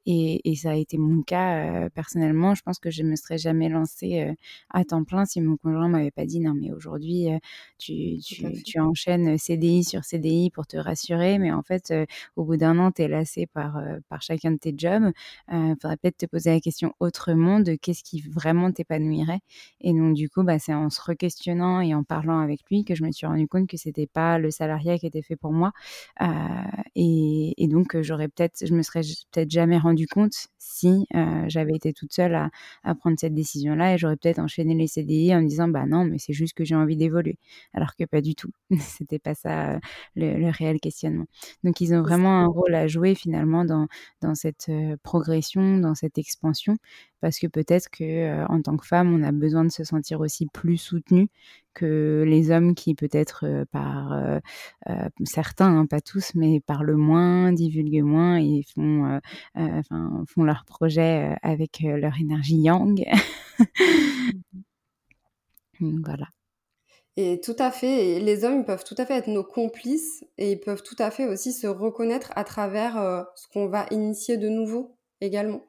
[SPEAKER 3] Et, ça a été mon cas personnellement. Je pense que je me serais jamais lancée à temps plein si mon conjoint m'avait pas dit non mais aujourd'hui tu, tu, enchaînes CDI sur CDI pour te rassurer, mais en fait au bout d'un an tu es lassé par, par chacun de tes jobs. Il faudrait peut-être te poser la question autrement de qu'est-ce qui vraiment t'épanouirait. Et donc du coup bah, c'est en se re-questionnant et en parlant avec lui que je me suis rendu compte que c'était pas le salariat qui était fait pour moi. Euh, et, donc, j'aurais peut-être, je me serais peut-être jamais rendu compte si euh, j'avais été toute seule à, prendre cette décision-là et j'aurais peut-être enchaîné les CDI en me disant disant bah non, mais c'est juste que j'ai envie d'évoluer, alors que pas du tout. C'était pas ça le, réel questionnement. Donc ils ont vraiment un rôle à jouer finalement dans dans cette progression, dans cette expansion, parce que peut-être que en tant que femme, on a besoin de se sentir aussi plus soutenu que les hommes qui peut-être par certains, hein, pas tous, mais parlent moins, divulguent moins et font, enfin, font leurs projets avec leur énergie yang. voilà.
[SPEAKER 4] Et tout à fait, les hommes ils peuvent tout à fait être nos complices et ils peuvent tout à fait aussi se reconnaître à travers ce qu'on va initier de nouveau également.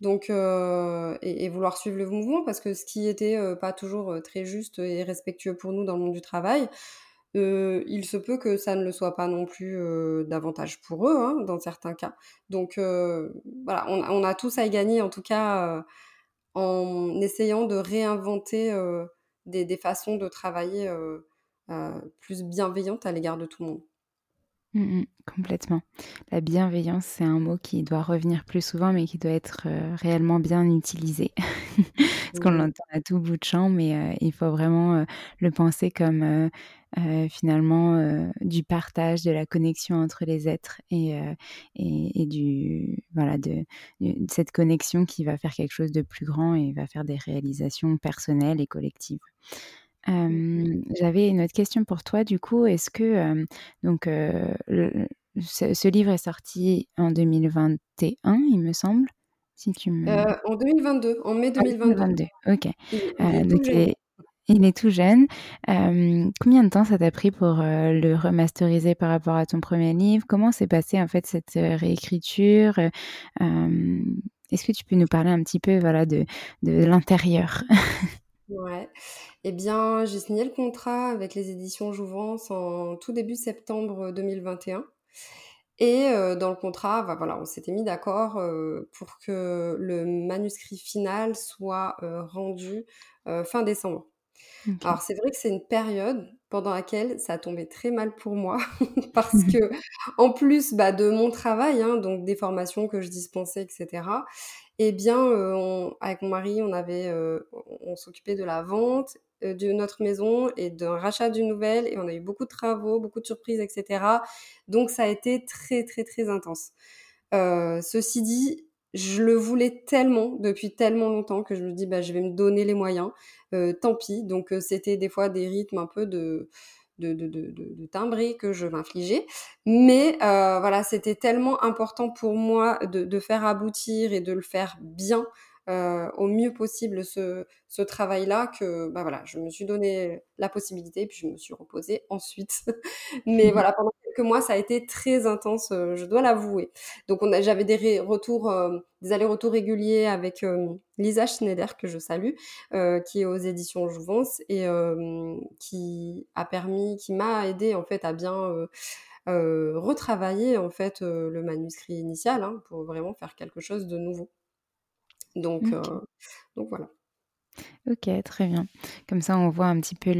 [SPEAKER 4] Donc, euh, et, vouloir suivre le mouvement, parce que ce qui était euh, pas toujours euh, très juste et respectueux pour nous dans le monde du travail, il se peut que ça ne le soit pas non plus davantage pour eux, hein, dans certains cas. Donc, voilà, on, a tous à y gagner, en tout cas, en essayant de réinventer des, des, façons de travailler plus bienveillantes à l'égard de tout le monde.
[SPEAKER 3] Mmh complètement. La bienveillance, c'est un mot qui doit revenir plus souvent, mais qui doit être euh, réellement bien utilisé. Parce qu'on l'entend à tout bout de champ, mais euh, il faut vraiment euh, le penser comme finalement du partage, de la connexion entre les êtres et, et, du voilà de, de, cette connexion qui va faire quelque chose de plus grand et va faire des réalisations personnelles et collectives. J'avais une autre question pour toi, du coup. Est-ce que donc ce, livre est sorti en 2021, il me semble,
[SPEAKER 4] si tu me... en 2022, en mai 2022.
[SPEAKER 3] ok. Il, est, tout jeune. combien de temps ça t'a pris pour le remasteriser par rapport à ton premier livre? Comment s'est passée en fait cette réécriture? Est-ce que tu peux nous parler un petit peu voilà de, de l'intérieur?
[SPEAKER 4] Ouais. Eh bien, j'ai signé le contrat avec les éditions Jouvence en tout début septembre 2021. Et euh, dans le contrat, bah, voilà, on s'était mis d'accord euh, pour que le manuscrit final soit euh, rendu fin décembre. Alors c'est vrai que c'est une période pendant laquelle ça a tombé très mal pour moi parce que en plus bah, de mon travail, hein, donc des formations que je dispensais, etc eh bien, euh, avec mon mari, on avait, euh, on s'occupait de la vente euh, de notre maison et d'un rachat d'une nouvelle et on a eu beaucoup de travaux, beaucoup de surprises, etc. Donc ça a été très très très intense. ceci dit, je le voulais tellement depuis tellement longtemps que je me dis bah je vais me donner les moyens. tant pis. Donc c'était des fois des rythmes un peu de de, de, de, de que je m'infligeais. Mais euh, voilà, c'était tellement important pour moi de, de, faire aboutir et de le faire bien euh, au mieux possible ce, ce travail-là que bah voilà, je me suis donné la possibilité puis je me suis reposée ensuite. Mais voilà, pendant quelques mois, ça a été très intense, euh, je dois l'avouer. Donc on j'avais des retours, euh, des allers-retours réguliers avec Lisa Schneider que je salue, qui est aux éditions Jouvence et qui a permis, qui m'a aidé en fait à bien retravailler en fait le manuscrit initial hein, pour vraiment faire quelque chose de nouveau. Donc, donc voilà.
[SPEAKER 3] Ok, très bien. Comme ça, on voit un petit peu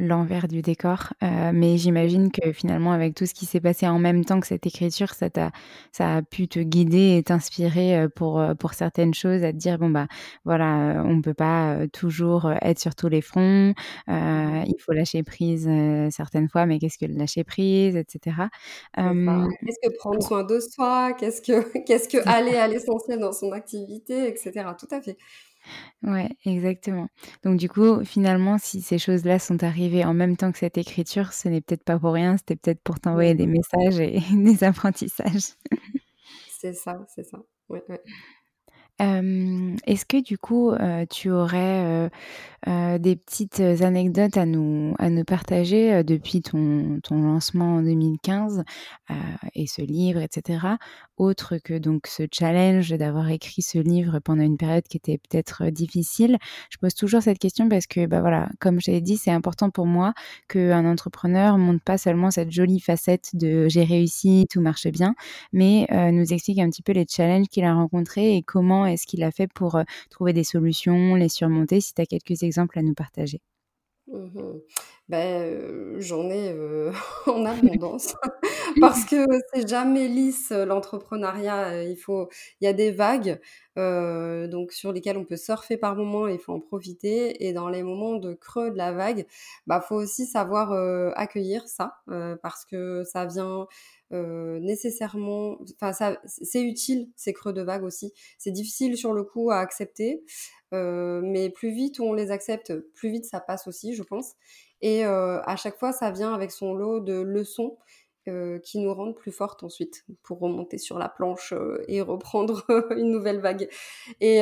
[SPEAKER 3] l'envers du décor. Euh, mais j'imagine que finalement, avec tout ce qui s'est passé en même temps que cette écriture, ça, a, ça a pu te guider et t'inspirer euh, pour, euh, pour certaines choses, à te dire, bon, bah voilà, on ne peut pas toujours être sur tous les fronts, il faut lâcher prise certaines fois, mais qu'est-ce que lâcher prise, etc.
[SPEAKER 4] qu'est-ce que prendre soin de soi, qu'est-ce que, qu'est-ce que aller à l'essentiel dans son activité, etc. Tout à fait.
[SPEAKER 3] Ouais, exactement. Donc du coup, finalement, si ces choses-là sont arrivées en même temps que cette écriture, ce n'est peut-être pas pour rien, c'était peut-être pour t'envoyer des messages et des apprentissages.
[SPEAKER 4] C'est ça, c'est ça. Ouais, ouais.
[SPEAKER 3] Est-ce que du coup, tu aurais, des petites anecdotes à nous à nous partager, depuis ton ton lancement en 2015, et ce livre etc. autre que donc ce challenge d'avoir écrit ce livre pendant une période qui était peut-être, difficile? Je pose toujours cette question parce que, bah, voilà, comme je l'ai dit, c'est important pour moi qu'un entrepreneur montre pas seulement cette jolie facette de «j'ai réussi, tout marche bien», mais nous explique un petit peu les challenges qu'il a rencontrés et comment est-ce qu'il a fait pour trouver des solutions, les surmonter Si tu as quelques exemples à nous partager.
[SPEAKER 4] Mmh ben, j'en ai, en abondance. Parce que c'est jamais lisse, l'entrepreneuriat, il faut il y a des vagues, donc sur lesquelles on peut surfer par moment, il faut en profiter. Et dans les moments de creux de la vague, bah, faut aussi savoir, accueillir ça, parce que ça vient, nécessairement enfin ça c'est utile ces creux de vague aussi. C'est difficile sur le coup à accepter, mais plus vite on les accepte, plus vite ça passe aussi, je pense. Et à chaque fois, ça vient avec son lot de leçons qui nous rendent plus fortes ensuite pour remonter sur la planche et reprendre une nouvelle vague. Et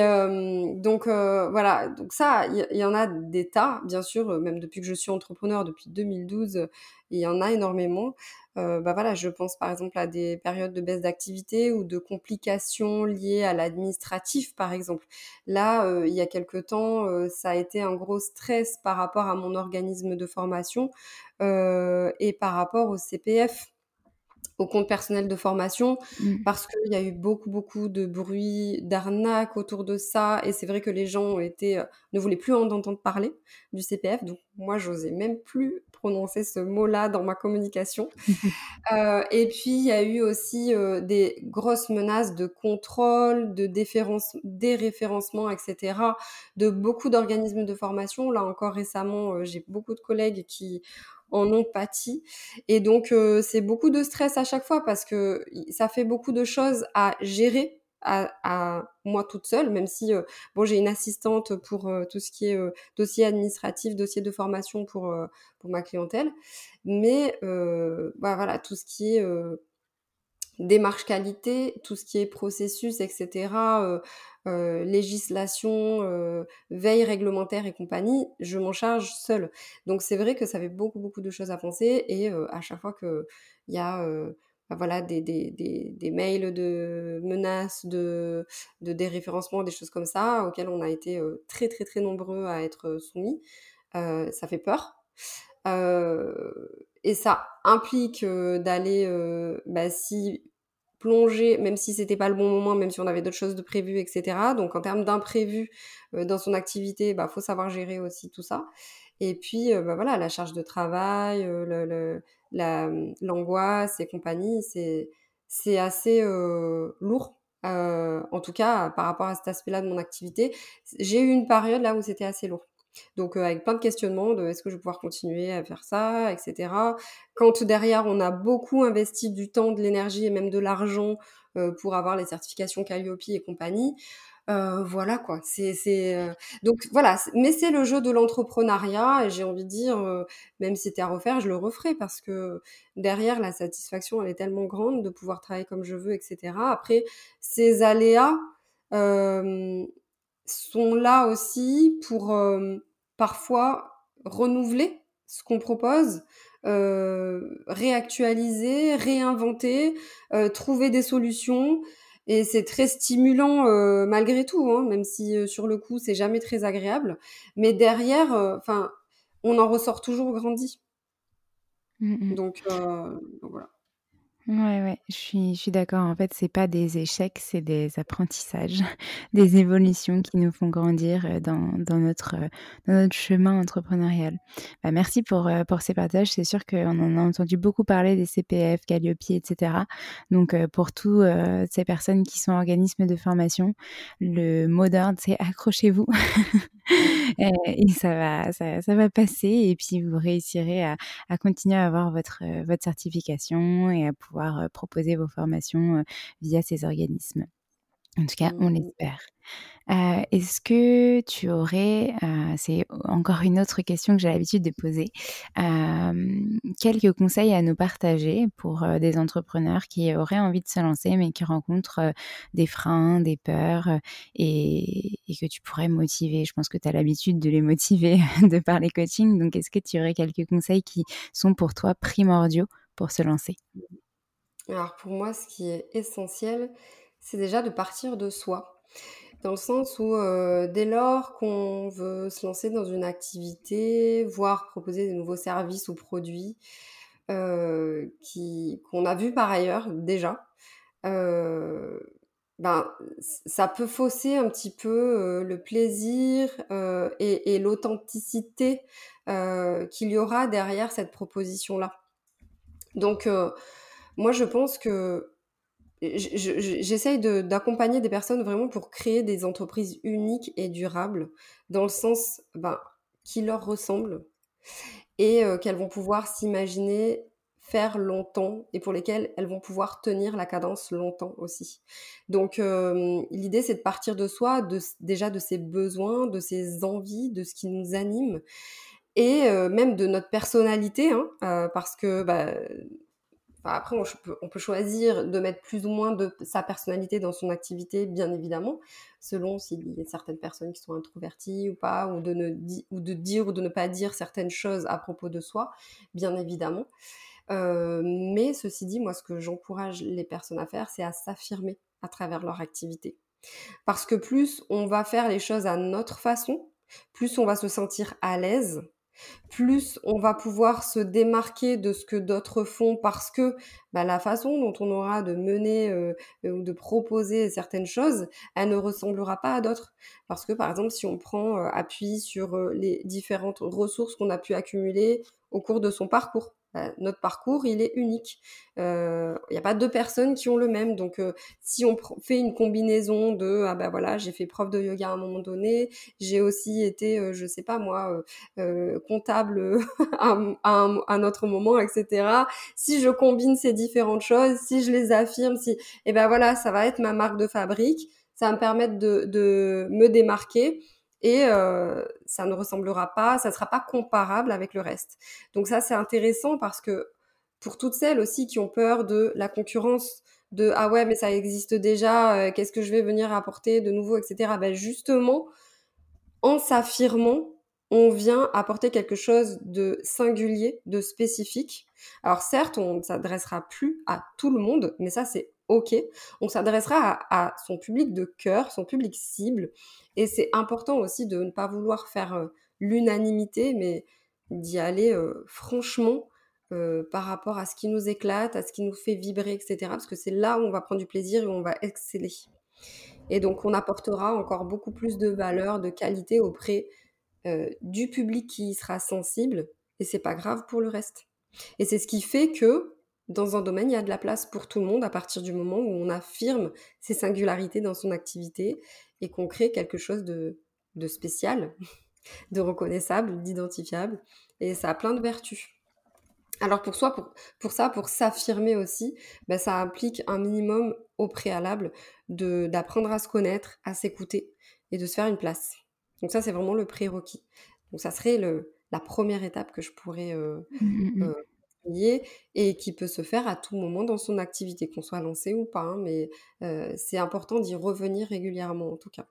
[SPEAKER 4] donc voilà, donc ça, il y, en a des tas, bien sûr, même depuis que je suis entrepreneur, depuis 2012, il y en a énormément. Euh, bah voilà, je pense par exemple à des périodes de baisse d'activité ou de complications liées à l'administratif, par exemple. Là, euh, il y a quelque temps, euh, ça a été un gros stress par rapport à mon organisme de formation et par rapport au CPF au compte personnel de formation mmh. parce qu'il y a eu beaucoup beaucoup de bruit, d'arnaques autour de ça et c'est vrai que les gens ont été, euh, ne voulaient plus en entendre parler du CPF donc moi j'osais même plus prononcer ce mot-là dans ma communication. Euh, et puis il y a eu aussi euh, des grosses menaces de contrôle, de déférence, déréférencement etc de beaucoup d'organismes de formation. Là encore récemment j'ai beaucoup de collègues qui en ont pâti. Et donc, euh, c'est beaucoup de stress à chaque fois parce que ça fait beaucoup de choses à gérer à, moi toute seule, même si euh, bon j'ai une assistante pour euh, tout ce qui est dossier administratif, dossier de formation pour pour ma clientèle, mais bah, voilà tout ce qui est démarche qualité, tout ce qui est processus, etc. Euh, législation, euh, veille réglementaire et compagnie, je m'en charge seule. Donc c'est vrai que ça fait beaucoup beaucoup de choses à penser et euh, à chaque fois que il y a bah, voilà des, des, des, des, mails de menaces, de, de déréférencement, des choses comme ça auxquelles on a été très très très nombreux à être soumis, ça fait peur. Et ça implique d'aller, bah, si plonger, même si c'était pas le bon moment, même si on avait d'autres choses de prévues, etc. Donc en termes d'imprévu euh, dans son activité, bah faut savoir gérer aussi tout ça. Et puis euh, bah, voilà, la charge de travail, euh, l'angoisse et compagnie, c'est c'est assez lourd. en tout cas, par rapport à cet aspect-là de mon activité, j'ai eu une période là où c'était assez lourd. Donc avec plein de questionnements de est-ce que je vais pouvoir continuer à faire ça, etc. Quand derrière on a beaucoup investi du temps, de l'énergie et même de l'argent pour avoir les certifications Calliope et compagnie, voilà quoi. C'est donc voilà. Mais c'est le jeu de l'entrepreneuriat et j'ai envie de dire, même si c'était à refaire, je le referai parce que derrière la satisfaction elle est tellement grande de pouvoir travailler comme je veux, etc. Après ces aléas sont là aussi pour euh, parfois renouveler ce qu'on propose, euh, réactualiser, réinventer, euh, trouver des solutions. Et c'est très stimulant malgré tout, hein, même si sur le coup c'est jamais très agréable. Mais derrière, enfin, on en ressort toujours grandi. Mmh donc, donc voilà.
[SPEAKER 3] Ouais, ouais, je suis, je suis d'accord. En fait, c'est pas des échecs, c'est des apprentissages, des évolutions qui nous font grandir euh, dans, dans notre, euh, dans notre chemin entrepreneurial. Bah, merci pour, euh, pour ces partages. C'est sûr qu'on en a entendu beaucoup parler des CPF, Calliope, etc. Donc, pour tous ces personnes qui sont organismes de formation, le mot d'ordre, c'est accrochez-vous. et, ça va, passer. Et puis, vous réussirez à, continuer à avoir votre, votre certification et à pouvoir euh, proposer vos formations euh, via ces organismes. En tout cas, on mmh. l'espère. Euh, est-ce que tu aurais, c'est encore une autre question que j'ai l'habitude de poser, quelques conseils à nous partager pour des entrepreneurs qui auraient envie de se lancer mais qui rencontrent des freins, des peurs et, et, que tu pourrais motiver? Je pense que tu as l'habitude de les motiver de par les coachings. Donc, est-ce que tu aurais quelques conseils qui sont pour toi primordiaux pour se lancer?
[SPEAKER 4] Alors pour moi, ce qui est essentiel, c'est déjà de partir de soi. Dans le sens où euh, dès lors qu'on veut se lancer dans une activité, voire proposer des nouveaux services ou produits euh, qu'on a vus par ailleurs déjà, euh, ben, ça peut fausser un petit peu le plaisir et l'authenticité qu'il y aura derrière cette proposition-là. Donc, moi, je pense que j'essaye d'accompagner des personnes vraiment pour créer des entreprises uniques et durables, dans le sens ben, qui leur ressemblent et qu'elles vont pouvoir s'imaginer faire longtemps et pour lesquelles elles vont pouvoir tenir la cadence longtemps aussi. Donc l'idée c'est de partir de soi, déjà de ses besoins, de ses envies, de ce qui nous anime et même de notre personnalité, hein, parce que bah, après, on peut, choisir de mettre plus ou moins de sa personnalité dans son activité, bien évidemment, selon s'il y a certaines personnes qui sont introverties ou pas, ou de, ne dire ou de ne pas dire certaines choses à propos de soi, bien évidemment. Euh, mais ceci dit, moi, ce que j'encourage les personnes à faire, c'est à s'affirmer à travers leur activité. Parce que plus on va faire les choses à notre façon, plus on va se sentir à l'aise plus on va pouvoir se démarquer de ce que d'autres font parce que bah, la façon dont on aura de mener euh, ou de proposer certaines choses, elle ne ressemblera pas à d'autres. Parce que par exemple, si on prend euh, appui sur euh, les différentes ressources qu'on a pu accumuler au cours de son parcours, notre parcours, il est unique. Il euh, n'y a pas deux personnes qui ont le même. Donc, euh, si on fait une combinaison de, ah ben voilà, j'ai fait prof de yoga à un moment donné, j'ai aussi été, euh, je sais pas moi, comptable à, un, autre moment, etc. Si je combine ces différentes choses, si je les affirme, si, et eh ben voilà, ça va être ma marque de fabrique. Ça va me permettre de me démarquer et euh, ça ne ressemblera pas, ça ne sera pas comparable avec le reste. Donc ça, c'est intéressant parce que pour toutes celles aussi qui ont peur de la concurrence, de ah ouais, mais ça existe déjà, euh, qu'est-ce que je vais venir apporter de nouveau, etc. Ben justement, en s'affirmant, on vient apporter quelque chose de singulier, de spécifique. Alors certes, on ne s'adressera plus à tout le monde, mais ça c'est ok. On s'adressera à, son public de cœur, son public cible. Et c'est important aussi de ne pas vouloir faire euh, l'unanimité, mais d'y aller euh, franchement euh, par rapport à ce qui nous éclate, à ce qui nous fait vibrer, etc. Parce que c'est là où on va prendre du plaisir et où on va exceller. Et donc on apportera encore beaucoup plus de valeur, de qualité auprès du public qui sera sensible. Et c'est pas grave pour le reste. Et c'est ce qui fait que dans un domaine, il y a de la place pour tout le monde à partir du moment où on affirme ses singularités dans son activité et qu'on crée quelque chose de, spécial, de reconnaissable, d'identifiable. Et ça a plein de vertus. Alors pour, soi, pour, ça, pour s'affirmer aussi, ben ça implique un minimum au préalable d'apprendre à se connaître, à s'écouter et de se faire une place. Donc ça, c'est vraiment le prérequis. Donc ça serait le, la première étape que je pourrais euh, mmh, Euh, et qui peut se faire à tout moment dans son activité, qu'on soit lancé ou pas. Hein, mais c'est important d'y revenir régulièrement en tout cas.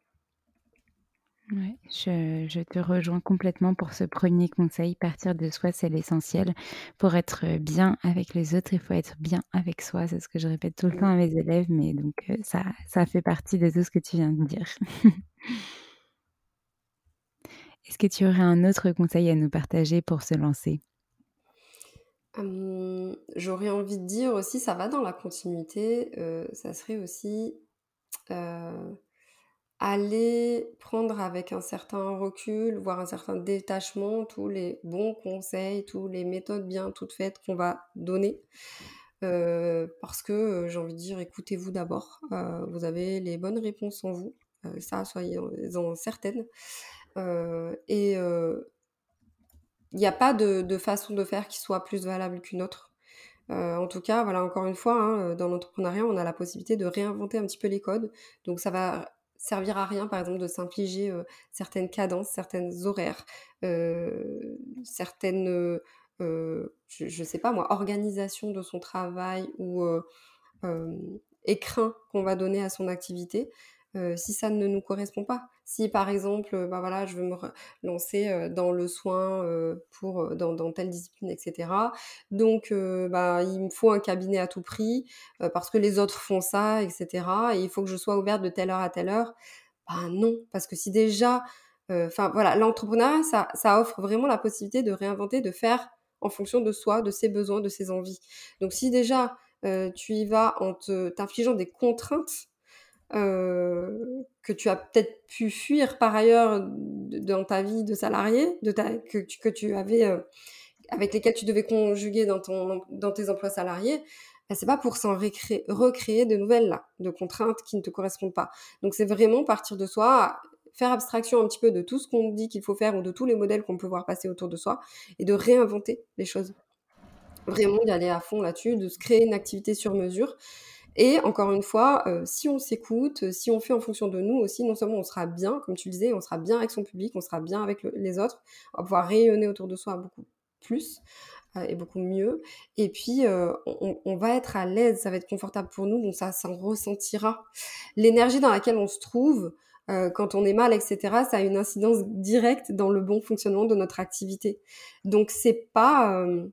[SPEAKER 3] Ouais, je, te rejoins complètement pour ce premier conseil. Partir de soi, c'est l'essentiel. Pour être bien avec les autres, il faut être bien avec soi. C'est ce que je répète tout le temps à mes élèves, mais donc ça, ça fait partie de tout ce que tu viens de dire. Est-ce que tu aurais un autre conseil à nous partager pour se lancer?
[SPEAKER 4] J'aurais envie de dire aussi, ça va dans la continuité, ça serait aussi aller prendre avec un certain recul, voire un certain détachement, tous les bons conseils, tous les méthodes bien toutes faites qu'on va donner. parce que j'ai envie de dire, écoutez-vous d'abord, vous avez les bonnes réponses en vous, ça soyez-en certaines. et il n'y a pas de, façon de faire qui soit plus valable qu'une autre. Euh, en tout cas, voilà, encore une fois, hein, euh, dans l'entrepreneuriat, on a la possibilité de réinventer un petit peu les codes. Donc, ça va servir à rien, par exemple, de s'infliger euh, certaines cadences, certaines horaires, certaines, je, ne sais pas moi, organisation de son travail ou écrin qu'on va donner à son activité. Euh, si ça ne nous correspond pas. Si par exemple, euh, bah voilà, je veux me lancer euh, dans le soin pour dans, telle discipline, etc. Donc, bah, il me faut un cabinet à tout prix parce que les autres font ça, etc. Et il faut que je sois ouverte de telle heure à telle heure. Bah non, parce que si déjà, voilà, l'entrepreneuriat, ça, ça offre vraiment la possibilité de réinventer, de faire en fonction de soi, de ses besoins, de ses envies. Donc si déjà tu y vas en t'infligeant des contraintes que tu as peut-être pu fuir par ailleurs dans ta vie de salarié, de ta, que, que tu avais, avec lesquels tu devais conjuguer dans, ton, dans tes emplois salariés, ben, c'est pas pour s'en recréer de nouvelles de contraintes qui ne te correspondent pas. Donc c'est vraiment partir de soi, faire abstraction un petit peu de tout ce qu'on dit qu'il faut faire ou de tous les modèles qu'on peut voir passer autour de soi et de réinventer les choses. Vraiment d'y aller à fond là-dessus, de se créer une activité sur mesure. Et encore une fois, euh, si on s'écoute, si on fait en fonction de nous aussi, non seulement on sera bien, comme tu le disais, on sera bien avec son public, on sera bien avec les autres, on va pouvoir rayonner autour de soi beaucoup plus euh, et beaucoup mieux. Et puis, euh, on, on, va être à l'aise, ça va être confortable pour nous, donc ça s'en ressentira. L'énergie dans laquelle on se trouve, euh, quand on est mal, etc., ça a une incidence directe dans le bon fonctionnement de notre activité. Donc c'est pas euh,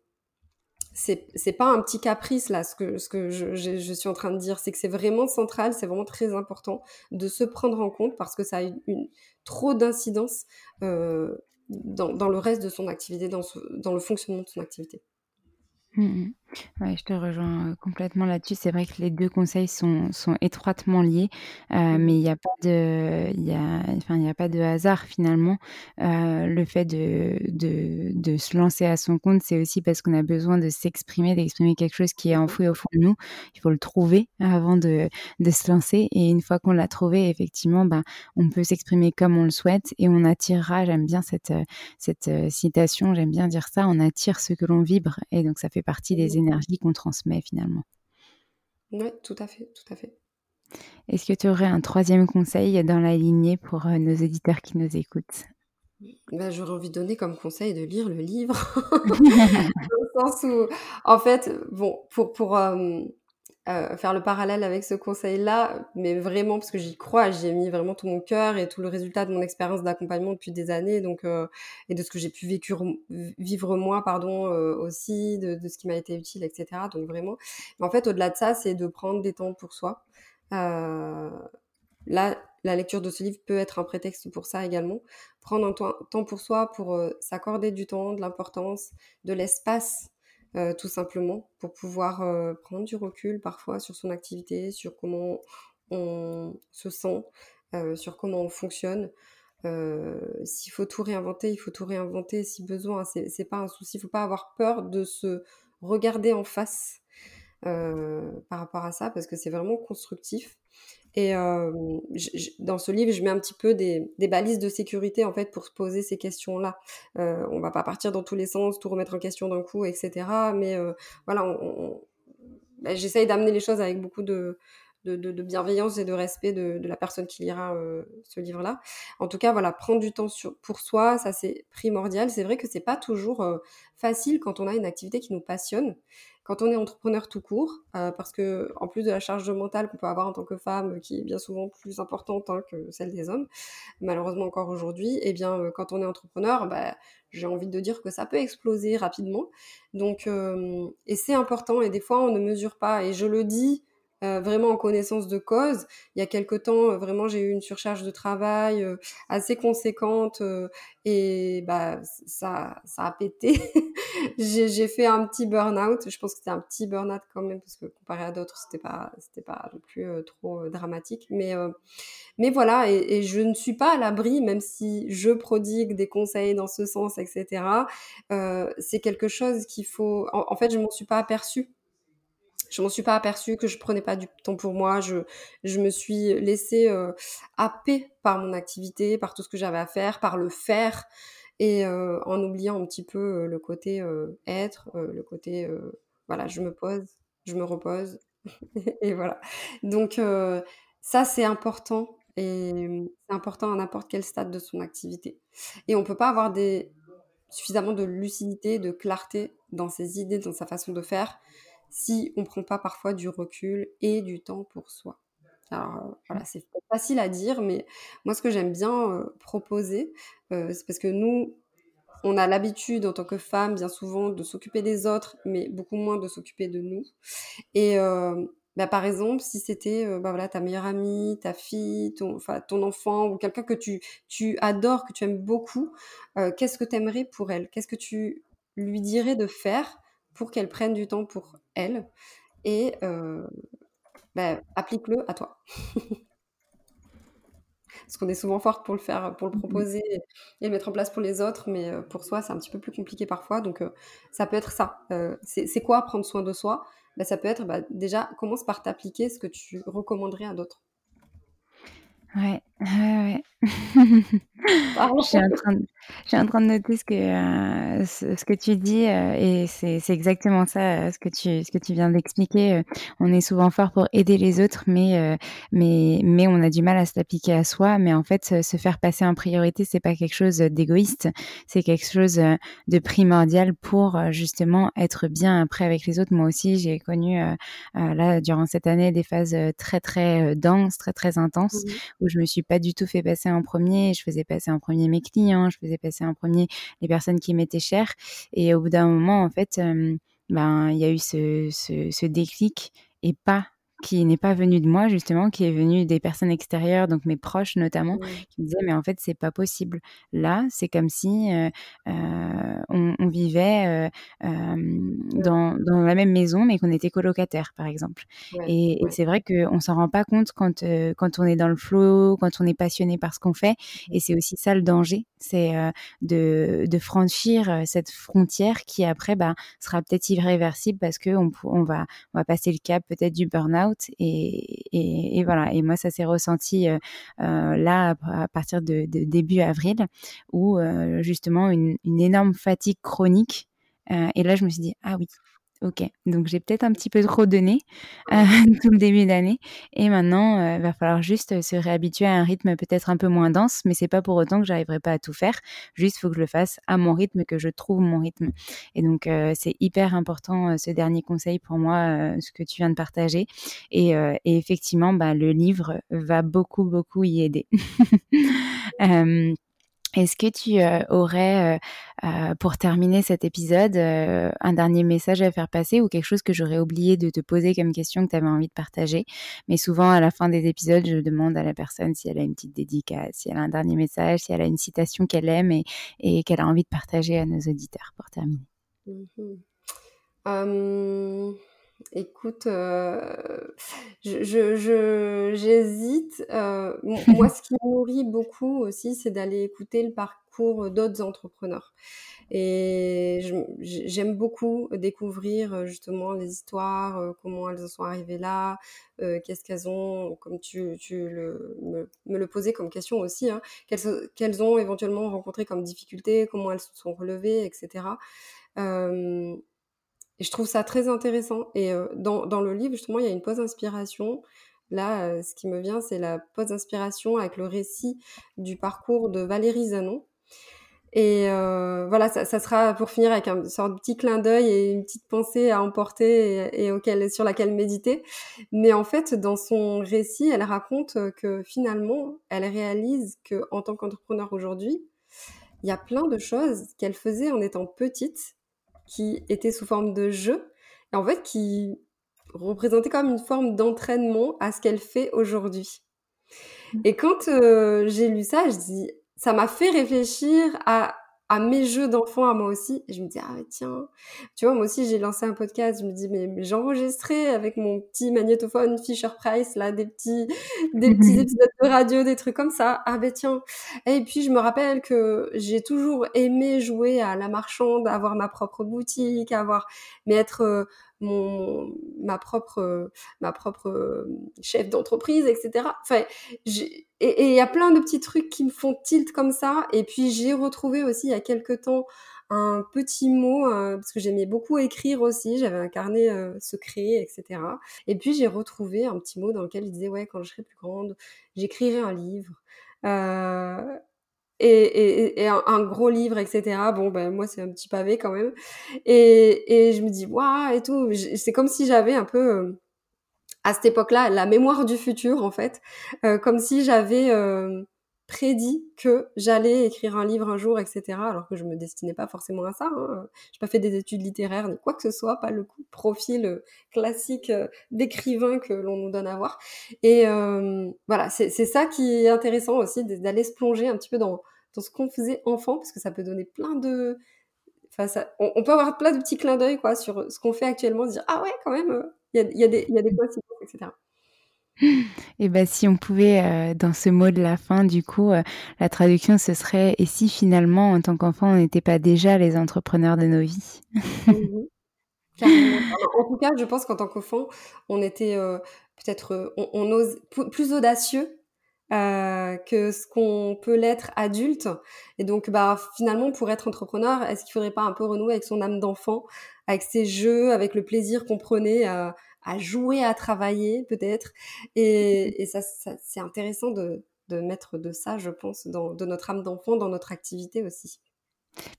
[SPEAKER 4] c'est pas un petit caprice là ce que ce que je, suis en train de dire, c'est que c'est vraiment central, c'est vraiment très important de se prendre en compte parce que ça a une, trop d'incidence euh, dans, le reste de son activité, dans, le fonctionnement de son activité.
[SPEAKER 3] Mmh, mmh. Ouais, je te rejoins complètement là-dessus. C'est vrai que les deux conseils sont, sont étroitement liés, euh, mais il n'y a pas de, il y a, enfin, il y a pas de hasard finalement. Euh, le fait de, de, de, se lancer à son compte, c'est aussi parce qu'on a besoin de s'exprimer, d'exprimer quelque chose qui est enfoui au fond de nous. Il faut le trouver avant de, de se lancer. Et une fois qu'on l'a trouvé, effectivement, ben, on peut s'exprimer comme on le souhaite et on attirera. J'aime bien cette, cette citation. J'aime bien dire ça. On attire ce que l'on vibre. Et donc, ça fait partie des qu'on transmet finalement.
[SPEAKER 4] Oui, tout à fait, tout à fait.
[SPEAKER 3] Est-ce que tu aurais un troisième conseil dans la lignée pour euh, nos éditeurs qui nous écoutent?
[SPEAKER 4] Ben, J'aurais envie de donner comme conseil de lire le livre. Dans le sens où, en fait, bon, pour, pour, euh, euh, faire le parallèle avec ce conseil-là, mais vraiment parce que j'y crois, j'y ai mis vraiment tout mon cœur et tout le résultat de mon expérience d'accompagnement depuis des années, donc euh, et de ce que j'ai pu vivre moi, pardon, euh, aussi, de, de, ce qui m'a été utile, etc. Donc vraiment, en fait, au-delà de ça, c'est de prendre des temps pour soi. Euh, là, la lecture de ce livre peut être un prétexte pour ça également. Prendre un temps pour soi, pour s'accorder du temps, de l'importance, de l'espace euh, tout simplement, pour pouvoir euh, prendre du recul parfois sur son activité, sur comment on se sent, euh, sur comment on fonctionne. S'il faut tout réinventer, il faut tout réinventer si besoin. C'est pas un souci. Il faut pas avoir peur de se regarder en face par rapport à ça parce que c'est vraiment constructif. Et dans ce livre, je mets un petit peu des, balises de sécurité en fait pour se poser ces questions-là. Euh, on va pas partir dans tous les sens, tout remettre en question d'un coup, etc. Mais voilà, ben, j'essaye d'amener les choses avec beaucoup de, bienveillance et de respect de, la personne qui lira ce livre-là. En tout cas, voilà, prendre du temps pour soi, ça c'est primordial. C'est vrai que c'est pas toujours facile quand on a une activité qui nous passionne quand on est entrepreneur tout court, euh, parce que en plus de la charge mentale qu'on peut avoir en tant que femme, qui est bien souvent plus importante hein, que celle des hommes, malheureusement encore aujourd'hui, eh bien euh, quand on est entrepreneur, bah, j'ai envie de dire que ça peut exploser rapidement. Donc euh, et c'est important et des fois on ne mesure pas. Et je le dis euh, vraiment en connaissance de cause. Il y a quelque temps, euh, vraiment, j'ai eu une surcharge de travail euh, assez conséquente et bah ça, ça a pété. j'ai fait un petit burn-out. Je pense que c'était un petit burn-out quand même parce que comparé à d'autres, c'était pas, c'était pas non plus trop dramatique. Mais, mais voilà, et, je ne suis pas à l'abri, même si je prodigue des conseils dans ce sens, etc. c'est quelque chose qu'il faut. En, fait, je m'en suis pas aperçue je m'en suis pas aperçue que je prenais pas du temps pour moi. Je, je me suis laissée euh, happer par mon activité, par tout ce que j'avais à faire, par le faire, et euh, en oubliant un petit peu euh, le côté euh, être, le côté voilà, je me pose, je me repose, et voilà. Donc ça c'est important et c'est important à n'importe quel stade de son activité. Et on peut pas avoir suffisamment de lucidité, de clarté dans ses idées, dans sa façon de faire, si on prend pas parfois du recul et du temps pour soi. Alors euh, voilà, c'est facile à dire, mais moi ce que j'aime bien euh, proposer, euh, c'est parce que nous, on a l'habitude en tant que femme, bien souvent, de s'occuper des autres, mais beaucoup moins de s'occuper de nous. Et bah, par exemple, si c'était bah, voilà, ta meilleure amie, ta fille, ton, ton enfant ou quelqu'un que tu, tu adores, que tu aimes beaucoup, qu'est-ce que tu aimerais pour elle? Qu'est-ce que tu lui dirais de faire pour qu'elle prenne du temps pour elle? Et bah, applique-le à toi. parce qu'on est souvent forte pour le faire, pour le proposer et le mettre en place pour les autres, mais euh, pour soi, c'est un petit peu plus compliqué parfois. Donc, euh, ça peut être ça. Euh, c'est quoi prendre soin de soi? Bah, Ça peut être bah, déjà, commence par t'appliquer ce que tu recommanderais à d'autres.
[SPEAKER 3] Ouais, ouais. Je suis en train de je suis en train de noter ce que, heu, ce ce que tu dis, heu et c'est c'est exactement ça, heu, ce que tu ce que tu viens d'expliquer. On est souvent fort pour aider les autres, mais mais mais on a du mal à se l'appliquer à soi. Mais en fait, se se faire passer en priorité, c'est pas quelque chose, d'égoïste, c'est quelque chose, de primordial pour, justement être bien après avec les autres. Moi aussi, j'ai connu, là, durant cette année, des phases, très, très, denses, très, très intenses
[SPEAKER 4] Mmh
[SPEAKER 3] où je me suis pas du tout fait passer en premier. Je faisais passer en premier mes clients, je faisais passer en premier les personnes qui m'étaient chères. Et au bout d'un moment, en fait, ben, il y a eu ce, ce, ce déclic et pas qui n'est pas venu de moi justement, qui est venu des personnes extérieures, donc mes proches notamment, qui me disaient mais en fait c'est pas possible. Là, c'est comme si euh, euh, on, on vivait euh, dans, dans la même maison, mais qu'on était colocataires, par exemple. Et, c'est vrai qu'on s'en rend pas compte quand, euh, quand on est dans le flow, quand on est passionné par ce qu'on fait. Et c'est aussi ça le danger, c'est de, de franchir cette frontière qui après bah, sera peut-être irréversible parce qu'on on va, on va passer le cap peut-être du burn-out. Et, voilà. Et moi, ça s'est ressenti euh, euh, là à partir de, début avril où euh, justement une, une énorme fatigue chronique. Et là, je me suis dit, ah oui, Ok, donc j'ai peut-être un petit peu trop donné euh, tout le début d'année. Et maintenant, il euh, va falloir juste se réhabituer à un rythme peut-être un peu moins dense, mais c'est pas pour autant que j'arriverai pas à tout faire. Juste, faut que je le fasse à mon rythme, que je trouve mon rythme. Et donc, euh, c'est hyper important euh, ce dernier conseil pour moi, euh, ce que tu viens de partager. Et, euh, et effectivement, bah, le livre va beaucoup, beaucoup y aider. Est-ce que tu euh, aurais, euh, euh, pour terminer cet épisode, un dernier message à faire passer ou quelque chose que j'aurais oublié de te poser comme question que tu avais envie de partager? Mais souvent, à la fin des épisodes, je demande à la personne si elle a une petite dédicace, si elle a un dernier message, si elle a une citation qu'elle aime et, qu'elle a envie de partager à nos auditeurs pour terminer.
[SPEAKER 4] Mmh. Écoute, euh, je, j'hésite. Euh, moi, ce qui me nourrit beaucoup aussi, c'est d'aller écouter le parcours d'autres entrepreneurs. Et j'aime beaucoup découvrir justement les histoires, comment elles en sont arrivées là, euh, qu'est-ce qu'elles ont, comme tu, me, le posais comme question aussi, hein, qu'elles, qu'elles ont éventuellement rencontré comme difficultés, comment elles se sont relevées, etc. Et je trouve ça très intéressant. Et euh, dans, dans, le livre, justement, il y a une pause inspiration. Là, euh, ce qui me vient, c'est la pause inspiration avec le récit du parcours de Valérie Zanon. Et euh, voilà, ça, sera pour finir avec un sorte de petit clin d'œil et une petite pensée à emporter et, sur laquelle méditer. Mais en fait, dans son récit, elle raconte que finalement, elle réalise que en tant qu'entrepreneur aujourd'hui, il y a plein de choses qu'elle faisait en étant petite qui était sous forme de jeu, et en fait qui représentait comme une forme d'entraînement à ce qu'elle fait aujourd'hui. Et quand euh, j'ai lu ça, je dis, ça m'a fait réfléchir à, à mes jeux d'enfant à moi aussi. Et je me dis, ah tiens, tu vois, moi aussi j'ai lancé un podcast, je me dis, mais, mais j'enregistrais avec mon petit magnétophone Fisher Price, là, des petits, des petits épisodes de radio, des trucs comme ça. Ah ben tiens. Et puis je me rappelle que j'ai toujours aimé jouer à la marchande, avoir ma propre boutique, avoir, mais être euh, mon, ma propre, ma propre chef d'entreprise, etc. Enfin, et il y a plein de petits trucs qui me font tilt comme ça. Et puis j'ai retrouvé aussi il y a quelques temps un petit mot euh, parce que j'aimais beaucoup écrire aussi. J'avais un carnet euh, secret, etc. Et puis j'ai retrouvé un petit mot dans lequel il disait ouais quand je serai plus grande, j'écrirai un livre. Euh, et, et, et un, gros livre, etc. Bon, ben moi c'est un petit pavé quand même. Et, et je me dis waouh et tout. C'est comme si j'avais un peu euh, à cette époque-là la mémoire du futur en fait, euh, comme si j'avais euh, prédit que j'allais écrire un livre un jour, etc. Alors que je me destinais pas forcément à ça. Hein. J'ai pas fait des études littéraires ni quoi que ce soit, pas le coup, profil classique d'écrivain que l'on nous donne à voir. Et euh, voilà, c'est ça qui est intéressant aussi, d'aller se plonger un petit peu dans, dans ce qu'on faisait enfant, parce que ça peut donner plein de... Enfin, ça, on, on, peut avoir plein de petits clins d'œil quoi sur ce qu'on fait actuellement, se dire ah ouais quand même, il y a, y, a des, y a des coïncidences, etc.
[SPEAKER 3] Et ben si on pouvait, euh, dans ce mot de la fin, du coup, euh, la traduction, ce serait et si finalement, en tant qu'enfant, on n'était pas déjà les entrepreneurs de nos vies?
[SPEAKER 4] Mmh En tout cas, je pense qu'en tant qu'enfant, on était euh, peut-être, on, ose plus audacieux que ce qu'on peut l'être adulte. Et donc, bah, finalement, pour être entrepreneur, est-ce qu'il faudrait pas un peu renouer avec son âme d'enfant, avec ses jeux, avec le plaisir qu'on prenait à jouer, à travailler peut-être? Et, ça, c'est intéressant de, de, mettre de ça, je pense, dans, de notre âme d'enfant dans notre activité aussi.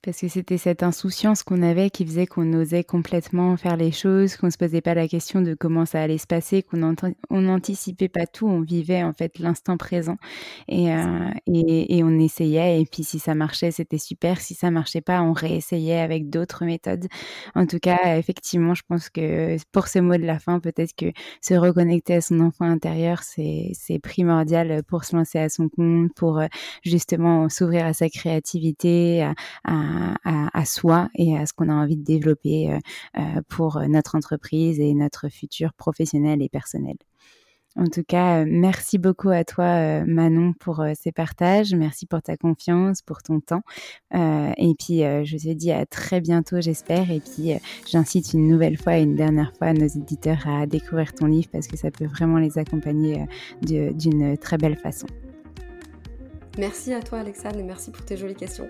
[SPEAKER 3] Parce que c'était cette insouciance qu'on avait qui faisait qu'on osait complètement faire les choses, qu'on se posait pas la question de comment ça allait se passer, qu'on on n'anticipait pas tout, on vivait en fait l'instant présent. Et, euh, et, et, on essayait et puis si ça marchait c'était super, si ça marchait pas on réessayait avec d'autres méthodes. En tout cas effectivement je pense que pour ce mot de la fin peut-être que se reconnecter à son enfant intérieur c'est primordial pour se lancer à son compte, pour euh, justement s'ouvrir à sa créativité, à, à, soi et à ce qu'on a envie de développer euh, euh, pour notre entreprise et notre futur professionnel et personnel. En tout cas, euh, merci beaucoup à toi, Manon, pour ces partages. Merci pour ta confiance, pour ton temps. et puis, je te dis à très bientôt, j'espère. Et puis, j'incite une nouvelle fois et une dernière fois nos éditeurs à découvrir ton livre parce que ça peut vraiment les accompagner d'une très belle façon.
[SPEAKER 4] Merci à toi, Alexandre, et merci pour tes jolies questions.